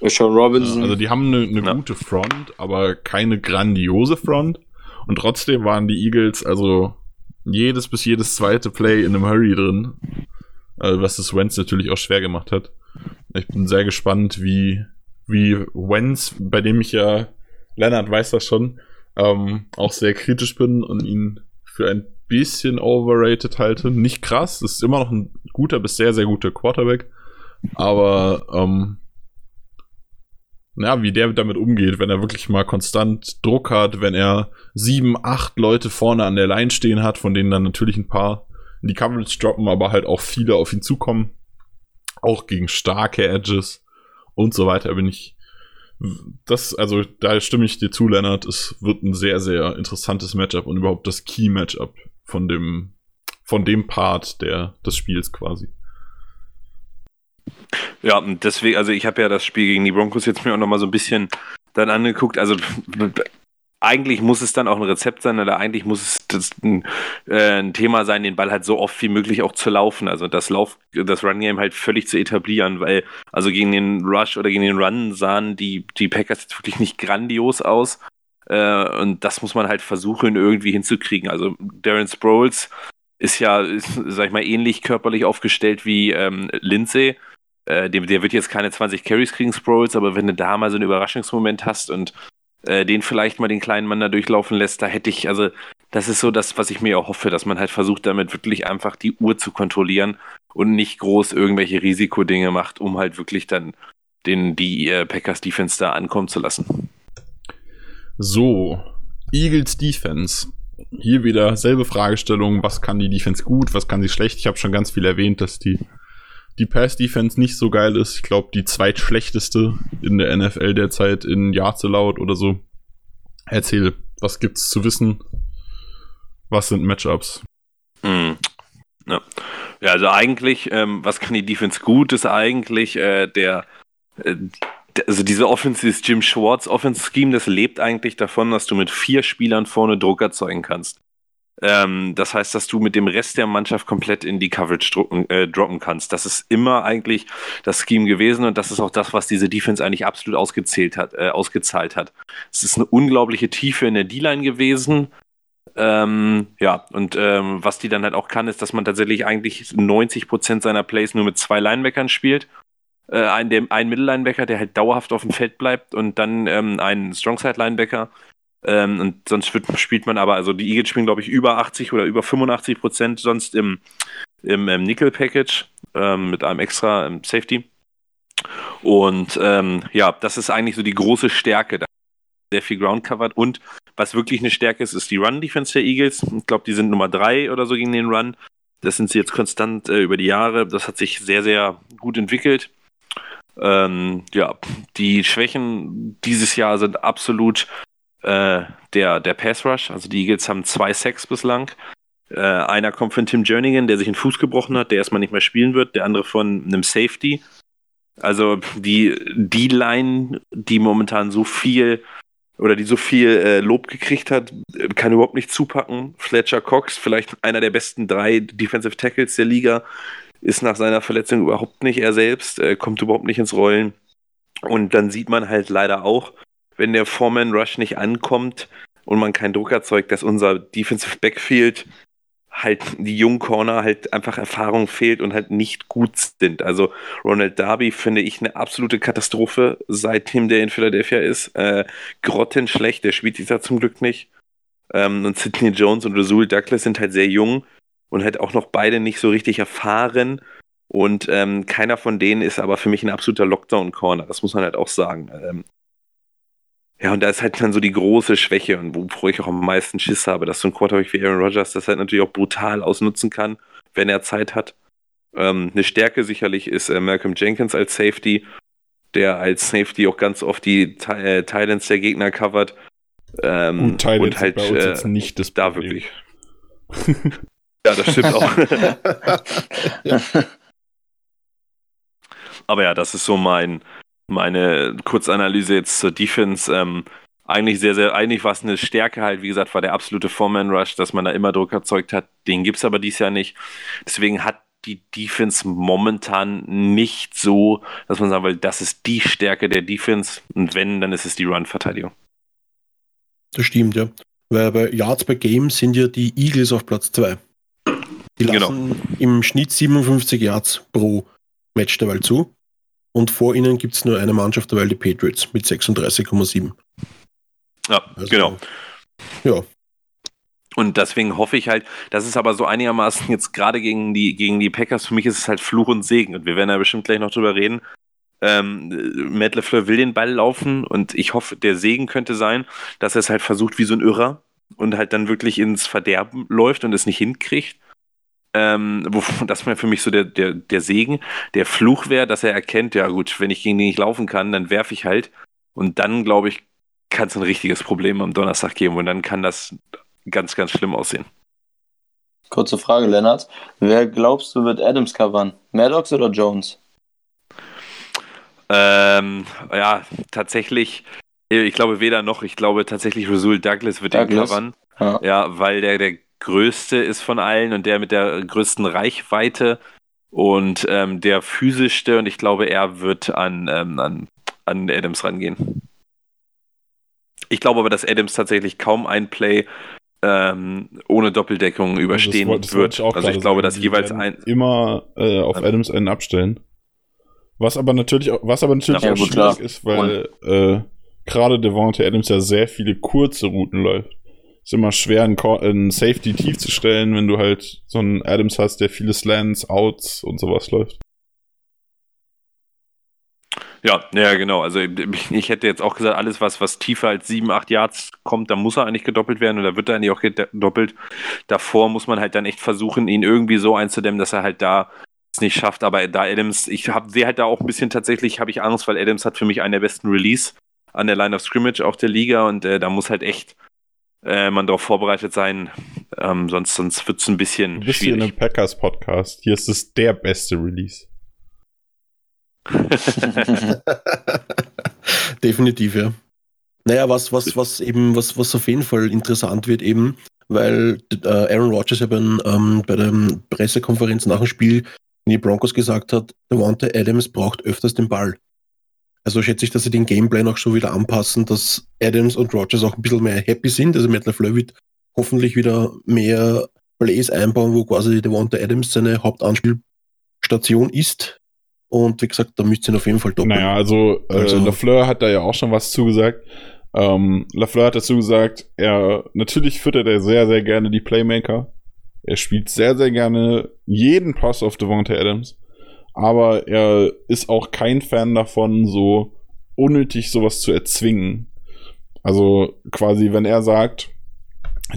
Sean Robinson. Also die haben eine, eine ja. gute Front, aber keine grandiose Front. Und trotzdem waren die Eagles also jedes bis jedes zweite Play in einem Hurry drin. Also was das Wentz natürlich auch schwer gemacht hat. Ich bin sehr gespannt, wie, wie Wentz, bei dem ich ja, Leonard weiß das schon, ähm, auch sehr kritisch bin und ihn für ein bisschen overrated halte. Nicht krass, ist immer noch ein guter bis sehr, sehr guter Quarterback. Aber ähm, ja, wie der damit umgeht, wenn er wirklich mal konstant Druck hat, wenn er sieben, acht Leute vorne an der Line stehen hat, von denen dann natürlich ein paar in die Coverage droppen, aber halt auch viele auf ihn zukommen. Auch gegen starke Edges und so weiter bin ich. Das, also da stimme ich dir zu, Lennart. Es wird ein sehr, sehr interessantes Matchup und überhaupt das Key-Matchup von dem, von dem Part der, des Spiels quasi. Ja, und deswegen, also ich habe ja das Spiel gegen die Broncos jetzt mir auch nochmal so ein bisschen dann angeguckt. Also eigentlich muss es dann auch ein Rezept sein oder eigentlich muss es ein, äh, ein, Thema sein, den Ball halt so oft wie möglich auch zu laufen. Also das Lauf, das Run Game halt völlig zu etablieren, weil also gegen den Rush oder gegen den Run sahen die, die Packers jetzt wirklich nicht grandios aus. Äh, und das muss man halt versuchen, irgendwie hinzukriegen. Also Darren Sproles ist ja, ist, sag ich mal, ähnlich körperlich aufgestellt wie ähm, Lindsay. Äh, der, der, wird jetzt keine 20 Carries kriegen, Sproles, aber wenn du da mal so einen Überraschungsmoment hast und äh, den vielleicht mal den kleinen Mann da durchlaufen lässt, da hätte ich, also das ist so das, was ich mir auch hoffe, dass man halt versucht, damit wirklich einfach die Uhr zu kontrollieren und nicht groß irgendwelche Risikodinge macht, um halt wirklich dann den, die äh, Packers Defense da ankommen zu lassen. So, Eagles Defense. Hier wieder selbe Fragestellung, was kann die Defense gut, was kann sie schlecht? Ich habe schon ganz viel erwähnt, dass die, die Pass-Defense nicht so geil ist. Ich glaube, die zweitschlechteste in der NFL derzeit in Yards allowed oder so. Erzähl, was gibt's zu wissen? Was sind Matchups? Mm, ja. ja. also eigentlich, ähm, was kann die Defense gut, ist eigentlich äh, der äh, also diese Offense, dieses Jim Schwartz Offense Scheme, das lebt eigentlich davon, dass du mit vier Spielern vorne Druck erzeugen kannst. Ähm, das heißt, dass du mit dem Rest der Mannschaft komplett in die Coverage drucken, äh, droppen kannst. Das ist immer eigentlich das Scheme gewesen und das ist auch das, was diese Defense eigentlich absolut ausgezählt hat, äh, ausgezahlt hat. Es ist eine unglaubliche Tiefe in der D-Line gewesen. Ähm, ja, und ähm, was die dann halt auch kann, ist, dass man tatsächlich eigentlich 90% seiner Plays nur mit zwei Linebackern spielt äh, ein, dem, Mittellinebacker, der halt dauerhaft auf dem Feld bleibt und dann ähm, einen Strongside-Linebacker. Ähm, und sonst wird, spielt man aber, also die Eagles spielen, glaube ich, über 80 oder über 85 Prozent sonst im, im, im Nickel-Package ähm, mit einem extra ähm, Safety. Und ähm, ja, das ist eigentlich so die große Stärke. Da sehr viel Ground covered und was wirklich eine Stärke ist, ist die Run-Defense der Eagles. Ich glaube, die sind Nummer drei oder so gegen den Run. Das sind sie jetzt konstant äh, über die Jahre. Das hat sich sehr, sehr gut entwickelt. Ähm, ja, die Schwächen dieses Jahr sind absolut äh, der, der Pass Rush. Also die Eagles haben zwei Sacks bislang. Äh, einer kommt von Tim Jernigan, der sich den Fuß gebrochen hat, der erstmal nicht mehr spielen wird. Der andere von einem Safety. Also die die Line, die momentan so viel oder die so viel äh, Lob gekriegt hat, kann überhaupt nicht zupacken. Fletcher Cox, vielleicht einer der besten drei Defensive Tackles der Liga, ist nach seiner Verletzung überhaupt nicht er selbst, äh, kommt überhaupt nicht ins Rollen. Und dann sieht man halt leider auch, wenn der Foreman Rush nicht ankommt und man keinen Druck erzeugt, dass unser Defensive Backfield halt die jungen Corner halt einfach Erfahrung fehlt und halt nicht gut sind. Also Ronald Darby finde ich eine absolute Katastrophe, seitdem der in Philadelphia ist. Äh, grottenschlecht, der spielt da zum Glück nicht. Ähm, und Sidney Jones und Rasul Douglas sind halt sehr jung und halt auch noch beide nicht so richtig erfahren. Und ähm, keiner von denen ist aber für mich ein absoluter Lockdown-Corner. Das muss man halt auch sagen. Ähm, ja, und da ist halt dann so die große Schwäche und wovor ich auch am meisten Schiss habe, dass so ein Quarterback wie Aaron Rodgers das halt natürlich auch brutal ausnutzen kann, wenn er Zeit hat. Ähm, eine Stärke sicherlich ist äh, Malcolm Jenkins als Safety, der als Safety auch ganz oft die äh, Titans der Gegner covert. Ähm, und Titans und halt, bei uns äh, jetzt nicht das Da wirklich. ja, das stimmt auch. Aber ja, das ist so mein, meine Kurzanalyse jetzt zur Defense. Ähm, eigentlich sehr, sehr, eigentlich war es eine Stärke halt, wie gesagt, war der absolute Foreman-Rush, dass man da immer Druck erzeugt hat. Den gibt es aber dieses Jahr nicht. Deswegen hat die Defense momentan nicht so, dass man sagen will, das ist die Stärke der Defense. Und wenn, dann ist es die Run-Verteidigung. Das stimmt, ja. Weil bei Yards per Game sind ja die Eagles auf Platz 2. Die lassen genau. im Schnitt 57 Yards pro Match derweil zu. Und vor ihnen gibt es nur eine Mannschaft derweil, die Patriots, mit 36,7. Ja, also, genau. Ja. Und deswegen hoffe ich halt, das ist aber so einigermaßen jetzt gerade gegen die, gegen die Packers, für mich ist es halt Fluch und Segen. Und wir werden da bestimmt gleich noch drüber reden. Ähm, Matt LeFleur will den Ball laufen und ich hoffe, der Segen könnte sein, dass er es halt versucht wie so ein Irrer und halt dann wirklich ins Verderben läuft und es nicht hinkriegt. Ähm, wo, das wäre für mich so der, der, der Segen. Der Fluch wäre, dass er erkennt, ja gut, wenn ich gegen den nicht laufen kann, dann werfe ich halt. Und dann, glaube ich, kann es ein richtiges Problem am Donnerstag geben. Und dann kann das ganz, ganz schlimm aussehen. Kurze Frage, Lennart. Wer glaubst du wird Adams covern? Maddox oder Jones? Ähm, ja, tatsächlich, ich glaube weder noch. Ich glaube tatsächlich, Rasul Douglas wird Douglas? ihn covern. Ja. ja, weil der, der größte ist von allen und der mit der größten Reichweite und ähm, der physischste und ich glaube, er wird an, ähm, an, an Adams rangehen. Ich glaube aber, dass Adams tatsächlich kaum ein Play ähm, ohne Doppeldeckung überstehen das, das wird. Ich also ich glaube, sagen, dass jeweils ein immer äh, auf Adams einen abstellen. Was aber natürlich, was aber natürlich ja, auch schwierig klar. ist, weil äh, gerade Devontae Adams ja sehr viele kurze Routen läuft ist immer schwer, einen, einen Safety tief zu stellen, wenn du halt so einen Adams hast, der viele Slants, Outs und sowas läuft. Ja, ja, genau. Also ich hätte jetzt auch gesagt, alles, was, was tiefer als 7, 8 Yards kommt, da muss er eigentlich gedoppelt werden oder wird er eigentlich auch gedoppelt. Davor muss man halt dann echt versuchen, ihn irgendwie so einzudämmen, dass er halt da es nicht schafft. Aber da Adams, ich sehe halt da auch ein bisschen tatsächlich, habe ich Angst, weil Adams hat für mich einen der besten Release an der Line of Scrimmage auch der Liga und äh, da muss halt echt äh, man darauf vorbereitet sein. Ähm, sonst sonst wird es ein bisschen du bist schwierig. Hier in einem Packers Podcast. Hier ist es der beste Release. Definitiv, ja. Naja, was, was, was eben, was, was auf jeden Fall interessant wird, eben, weil äh, Aaron Rodgers ja bei, ähm, bei der Pressekonferenz nach dem Spiel in die Broncos gesagt hat, Devonta Adams braucht öfters den Ball. Also schätze ich, dass sie den Gameplan auch so wieder anpassen, dass Adams und Rogers auch ein bisschen mehr happy sind. Also Matt LaFleur wird hoffentlich wieder mehr Plays einbauen, wo quasi Devonta Adams seine Hauptanspielstation ist. Und wie gesagt, da müsst ihr auf jeden Fall doppeln. Naja, also, äh, also LaFleur hat da ja auch schon was zugesagt. Ähm, LaFleur hat dazu gesagt, er, natürlich füttert er sehr, sehr gerne die Playmaker. Er spielt sehr, sehr gerne jeden Pass auf Devonta Adams aber er ist auch kein Fan davon, so unnötig sowas zu erzwingen. Also quasi, wenn er sagt,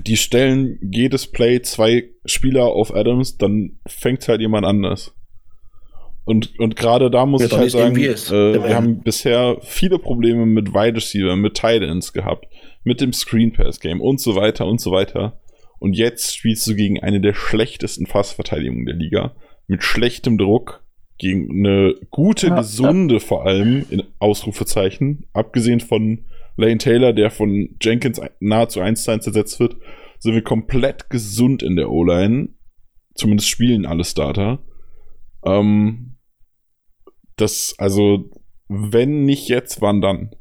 die stellen jedes Play zwei Spieler auf Adams, dann fängt halt jemand anders. Und, und gerade da muss ich halt sagen, äh, wir haben bisher viele Probleme mit Wide Receiver, mit Tight Ends gehabt, mit dem Screen Pass Game und so weiter und so weiter. Und jetzt spielst du gegen eine der schlechtesten Fassverteidigungen der Liga, mit schlechtem Druck gegen eine gute, Ja, gesunde vor allem, in Ausrufezeichen, abgesehen von Lane Taylor, der von Jenkins nahezu 1 zu 1 ersetzt wird, sind wir komplett gesund in der O-Line. Zumindest spielen alle Starter. Ähm, das, also, wenn nicht jetzt, wann dann?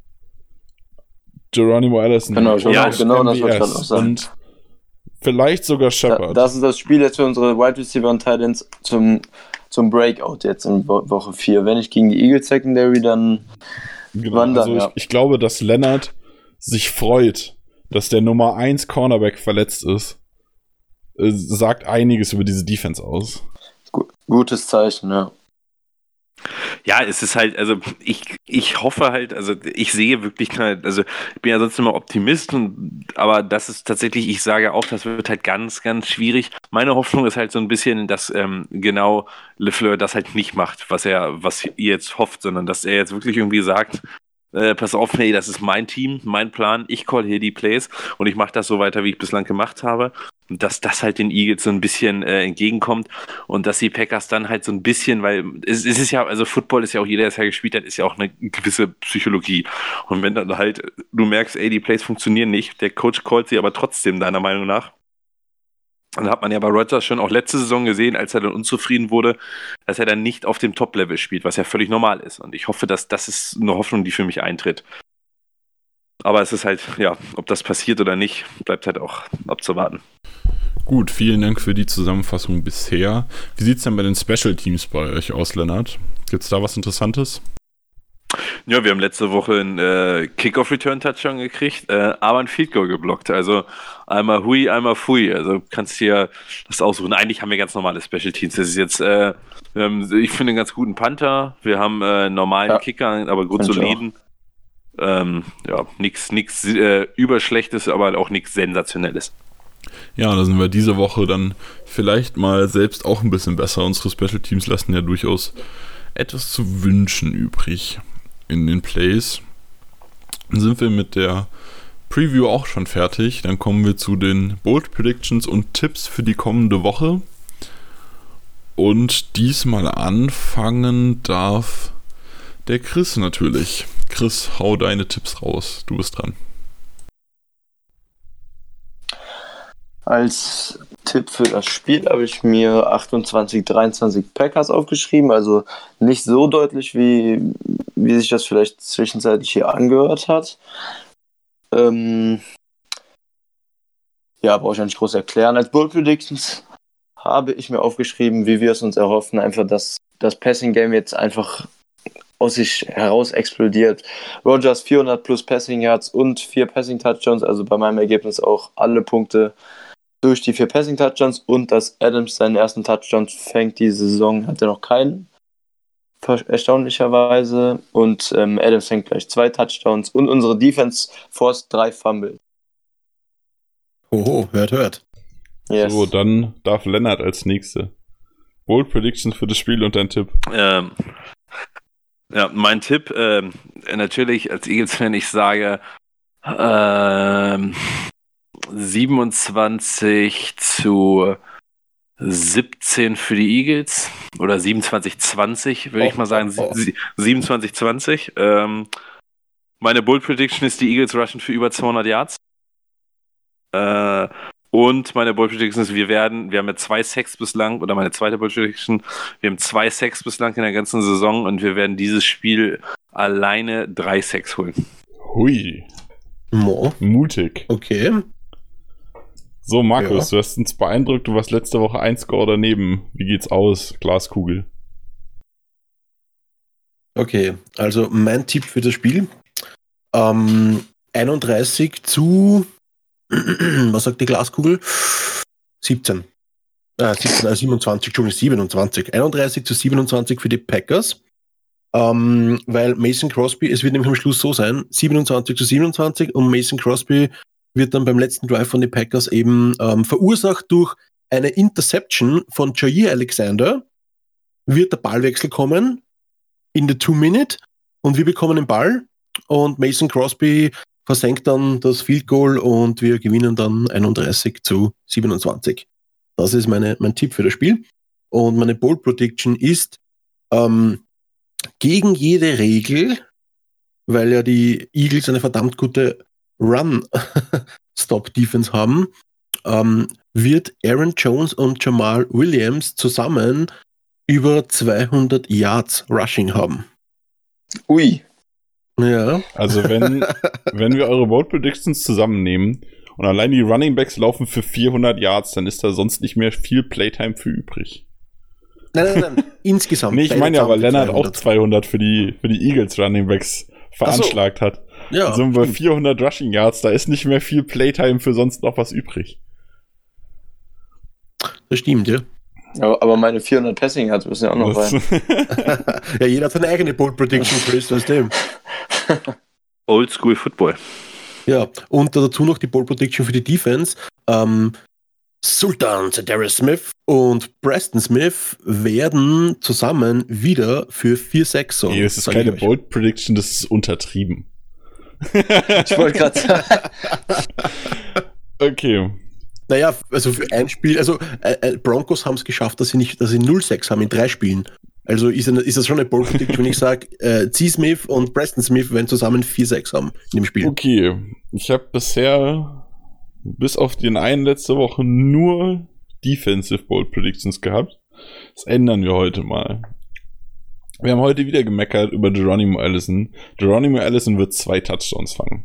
Geronimo Allison. Genau, und ja, genau das wollte ich gerade auch sagen. Und vielleicht sogar Da, Shepard. das ist das Spiel jetzt für unsere Wide Receiver und Titans zum, zum Breakout jetzt in Wo Woche 4. Wenn nicht gegen die Eagles Secondary, dann Genau, Wandern, also ich, ja. ich glaube, dass Leonard sich freut, dass der Nummer 1 Cornerback verletzt ist. Äh, sagt einiges über diese Defense aus. gu gutes Zeichen, ja. Ja, es ist halt, also ich, ich hoffe halt, also ich sehe wirklich, keine- also ich bin ja sonst immer Optimist, und, aber das ist tatsächlich, ich sage auch, das wird halt ganz, ganz schwierig. Meine Hoffnung ist halt so ein bisschen, dass ähm, genau LeFleur das halt nicht macht, was er, was ihr jetzt hofft, sondern dass er jetzt wirklich irgendwie sagt, äh, pass auf, hey, das ist mein Team, mein Plan, ich call hier die Plays und ich mache das so weiter, wie ich bislang gemacht habe. Und dass das halt den Eagles so ein bisschen äh, entgegenkommt und dass die Packers dann halt so ein bisschen, weil es, es ist ja, also Football ist ja auch, jeder, der es ja gespielt hat, ist ja auch eine gewisse Psychologie. Und wenn dann halt du merkst, ey, die Plays funktionieren nicht, der Coach callt sie aber trotzdem, deiner Meinung nach. Und hat man ja bei Rodgers schon auch letzte Saison gesehen, als er dann unzufrieden wurde, dass er dann nicht auf dem Top-Level spielt, was ja völlig normal ist. Und ich hoffe, dass das ist eine Hoffnung, die für mich eintritt. Aber es ist halt, ja, ob das passiert oder nicht, bleibt halt auch abzuwarten. Gut, vielen Dank für die Zusammenfassung bisher. Wie sieht's denn bei den Special Teams bei euch aus, Lennart? Gibt's da was Interessantes? Ja, wir haben letzte Woche einen äh, Kickoff-Return-Touchdown gekriegt, äh, aber ein Field Goal geblockt. Also einmal Hui, einmal Fui. Also kannst dir das aussuchen. Eigentlich haben wir ganz normale Special Teams. Das ist jetzt, äh, wir haben, ich finde, einen ganz guten Panther. Wir haben äh, einen normalen Ja. Kicker, aber ich grundsoliden. Ähm, ja, nichts nix, äh, überschlechtes, aber auch nichts sensationelles. Ja, da sind wir diese Woche dann vielleicht mal selbst auch ein bisschen besser. Unsere Special Teams lassen ja durchaus etwas zu wünschen übrig in den Plays. Dann sind wir mit der Preview auch schon fertig. Dann kommen wir zu den Bold Predictions und Tipps für die kommende Woche. Und diesmal anfangen darf der Chris natürlich. Chris, hau deine Tipps raus. Du bist dran. Als Tipp für das Spiel habe ich mir 28, 23 Packers aufgeschrieben. Also nicht so deutlich, wie, wie sich das vielleicht zwischenzeitlich hier angehört hat. Ähm, ja, brauche ich ja nicht groß erklären. Als Bull Predictions habe ich mir aufgeschrieben, wie wir es uns erhoffen, einfach, dass das Passing Game jetzt einfach aus sich heraus explodiert. Rogers 400 plus Passing Yards und vier Passing Touchdowns, also bei meinem Ergebnis auch alle Punkte durch die vier Passing Touchdowns und dass Adams seinen ersten Touchdown fängt diese Saison, hat er noch keinen. Erstaunlicherweise. Und ähm, Adams fängt gleich zwei Touchdowns und unsere Defense forst drei Fumble. Hoho, hört, hört. Yes. So, dann darf Lennart als Nächste. Bold Predictions für das Spiel und dein Tipp. Ähm, ja, mein Tipp, ähm, natürlich als Eagles-Fan, ich sage ähm, 27 zu 17 für die Eagles oder 27-20, würde ich Oh, mal sagen. oh, oh. 27-20. Ähm, meine Bull Prediction ist, die Eagles rushen für über 200 Yards. Äh, und meine Bull Prediction ist, wir werden, wir haben ja zwei Sacks bislang, oder meine zweite Bull Prediction, wir haben zwei Sacks bislang in der ganzen Saison und wir werden dieses Spiel alleine drei Sacks holen. Hui, Mo, mutig. okay. So, Markus, Ja. du hast uns beeindruckt, du warst letzte Woche ein Score daneben. Wie geht's aus? Glaskugel. Okay, also mein Tipp für das Spiel. Ähm, 31 zu, was sagt die Glaskugel? 17. Äh, 17, äh, 27, Entschuldigung, 27. 31 zu 27 für die Packers. Ähm, weil Mason Crosby, es wird nämlich am Schluss so sein, 27 zu 27 und Mason Crosby wird dann beim letzten Drive von den Packers eben ähm, verursacht durch eine Interception von Jair Alexander. Wird der Ballwechsel kommen in der Two-Minute und wir bekommen den Ball und Mason Crosby versenkt dann das Field Goal und wir gewinnen dann 31 zu 27. Das ist meine, mein Tipp für das Spiel. Und meine Bold Prediction ist Ähm, gegen jede Regel, weil ja die Eagles eine verdammt gute Run-Stop-Defense haben, ähm, wird Aaron Jones und Jamal Williams zusammen über 200 Yards Rushing haben. Ui. Ja. Also wenn, wenn wir eure Bold Predictions zusammennehmen und allein die Running Backs laufen für 400 Yards, dann ist da sonst nicht mehr viel Playtime für übrig. Nein, nein, nein. Insgesamt. Nee, ich meine ja, weil Lennart auch 200 200. für die, für die Eagles Running Backs veranschlagt hat. Ja, Dann sind wir bei stimmt. 400 Rushing Yards, da ist nicht mehr viel Playtime für sonst noch was übrig. das stimmt, ja. Aber, aber meine 400 Passing Yards müssen ja auch noch rein. Ja, jeder hat seine eigene Bold Prediction, Chris, weißt du. Old School Football. Ja, und dazu noch die Bold Prediction für die Defense. Ähm, Sultan, Darius Smith und Preston Smith werden zusammen wieder für 4-6 sorgen. nee, das ist keine. Bold Prediction, das ist untertrieben. Ich wollte gerade sagen. Okay. Naja, also für ein Spiel, also äh, äh, Broncos haben es geschafft, dass sie nicht, dass sie 0-6 haben in drei Spielen. Also ist, eine, ist das schon eine Bold Prediction, wenn ich sage, äh, C. Smith und Preston Smith werden zusammen 4-6 haben in dem Spiel. Okay. Ich habe bisher bis auf den einen letzte Woche nur Defensive Bold Predictions gehabt. Das ändern wir heute mal. Wir haben heute wieder gemeckert über Geronimo Allison. Geronimo Allison wird zwei Touchdowns fangen.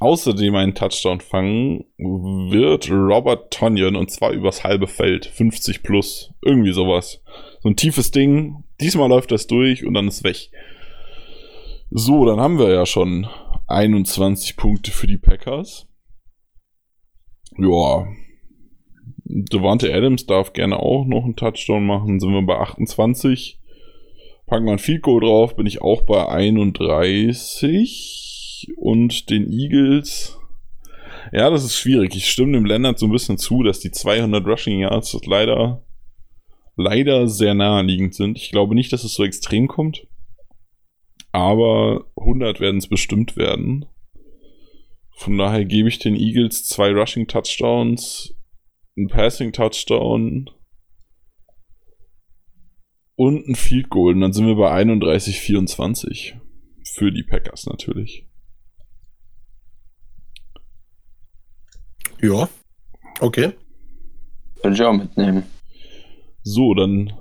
Außerdem einen Touchdown fangen wird Robert Tonyan und zwar übers halbe Feld. 50 plus. Irgendwie sowas. So ein tiefes Ding. Diesmal läuft das durch und dann ist weg. So, dann haben wir ja schon 21 Punkte für die Packers. Ja. Devante Adams darf gerne auch noch einen Touchdown machen. Sind wir bei 28. Packen wir ein Field Goal drauf, bin ich auch bei 31. Und den Eagles. Ja, das ist schwierig. Ich stimme dem Lennart so ein bisschen zu, dass die 200 Rushing Yards leider, leider sehr naheliegend sind. Ich glaube nicht, dass es so extrem kommt. Aber 100 werden es bestimmt werden. Von daher gebe ich den Eagles zwei Rushing Touchdowns, ein Passing Touchdown und ein Field Goal. Und dann sind wir bei 31-24 für die Packers natürlich. Ja. Okay. Würde ich auch mitnehmen. So, dann,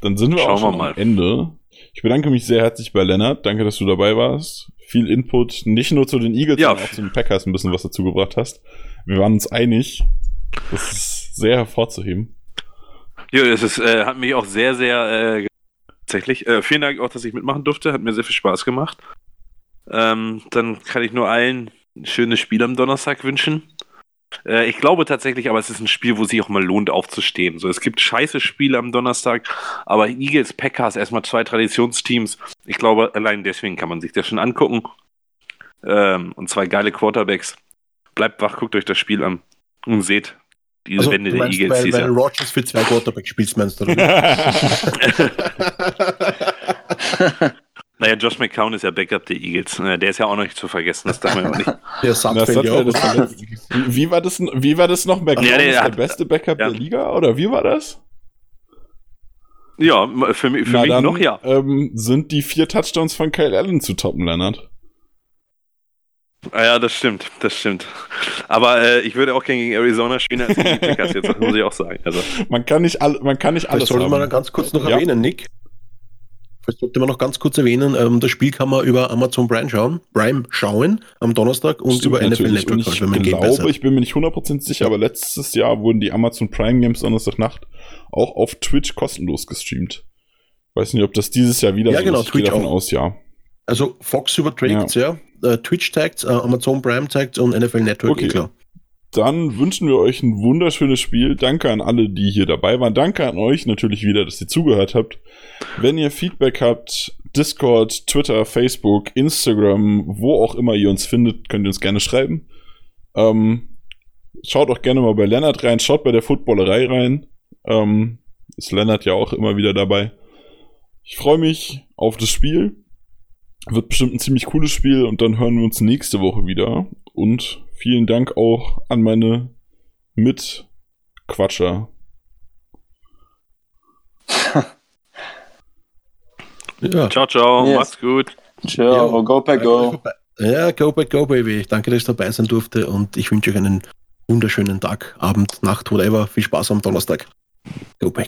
dann sind wir Schauen auch schon wir mal. am Ende. Ich bedanke mich sehr herzlich bei Lennart. Danke, dass du dabei warst. Viel Input, nicht nur zu den Eagles, Ja. sondern auch zu den Packers ein bisschen was dazu gebracht hast. Wir waren uns einig. Das ist sehr hervorzuheben. Ja, das ist, äh, hat mich auch sehr, sehr äh, tatsächlich. Äh, vielen Dank auch, dass ich mitmachen durfte. Hat mir sehr viel Spaß gemacht. Ähm, dann kann ich nur allen ein schönes Spiel am Donnerstag wünschen. Äh, ich glaube tatsächlich, aber es ist ein Spiel, wo sich auch mal lohnt, aufzustehen. So, es gibt scheiße Spiele am Donnerstag, aber Eagles, Packers, erstmal zwei Traditionsteams. Ich glaube, allein deswegen kann man sich das schon angucken. Ähm, und zwei geile Quarterbacks. Bleibt wach, guckt euch das Spiel an und seht diese Also, Wände du der Eagles. weil, weil. Rogers für zwei Quarterback spielst, meinst du? Naja, Josh McCown ist ja Backup der Eagles. Der ist ja auch noch nicht zu vergessen, das darf man ja auch nicht. Der fällt ja auch. das verletzt. wie, war das, wie war das noch? McCown Ja, der ist der hat- beste Backup ja. der Liga? Oder wie war das? Ja, für, für Na mich dann, noch ja. Ähm, sind die vier Touchdowns von Kyle Allen zu toppen, Lennart. Ah, ja, das stimmt, das stimmt. Aber äh, ich würde auch gerne gegen Arizona spielen als gegen die Packers jetzt, das muss ich auch sagen. Also, Man kann nicht, all, man kann nicht alles Vielleicht sollte dann ganz kurz noch Ja. erwähnen, Nick. Vielleicht sollte man noch ganz kurz erwähnen, ähm, das Spiel kann man über Amazon Prime schauen, Prime schauen am Donnerstag und Stimmt über NFL natürlich. Und Network, halt, ich wenn glaube, ich bin mir nicht 100% sicher, aber letztes Jahr wurden die Amazon Prime Games Donnerstagnacht auch auf Twitch kostenlos gestreamt. Weiß nicht, ob das dieses Jahr wieder Ja, so genau, ist. Ich gehe Twitch davon auch. aus, ja. Also Fox überträgt ja, äh, Twitch tagt, äh, Amazon Prime tagt und NFL Network, Okay. klar. Dann wünschen wir euch ein wunderschönes Spiel. Danke an alle, die hier dabei waren. Danke an euch natürlich wieder, dass ihr zugehört habt. Wenn ihr Feedback habt, Discord, Twitter, Facebook, Instagram, wo auch immer ihr uns findet, könnt ihr uns gerne schreiben. Ähm, schaut auch gerne mal bei Lennart rein, schaut bei der Footballerei rein. Ähm, ist Lennart ja auch immer wieder dabei. Ich freue mich auf das Spiel. Wird bestimmt ein ziemlich cooles Spiel und dann hören wir uns nächste Woche wieder. Und vielen Dank auch an meine Mitquatscher. Ja. Ciao, ciao. Yes. Macht's gut. Ciao, go pack go. Ja, go back, go, baby. Danke, dass ich dabei sein durfte und ich wünsche euch einen wunderschönen Tag, Abend, Nacht, whatever. Viel Spaß am Donnerstag. Go back.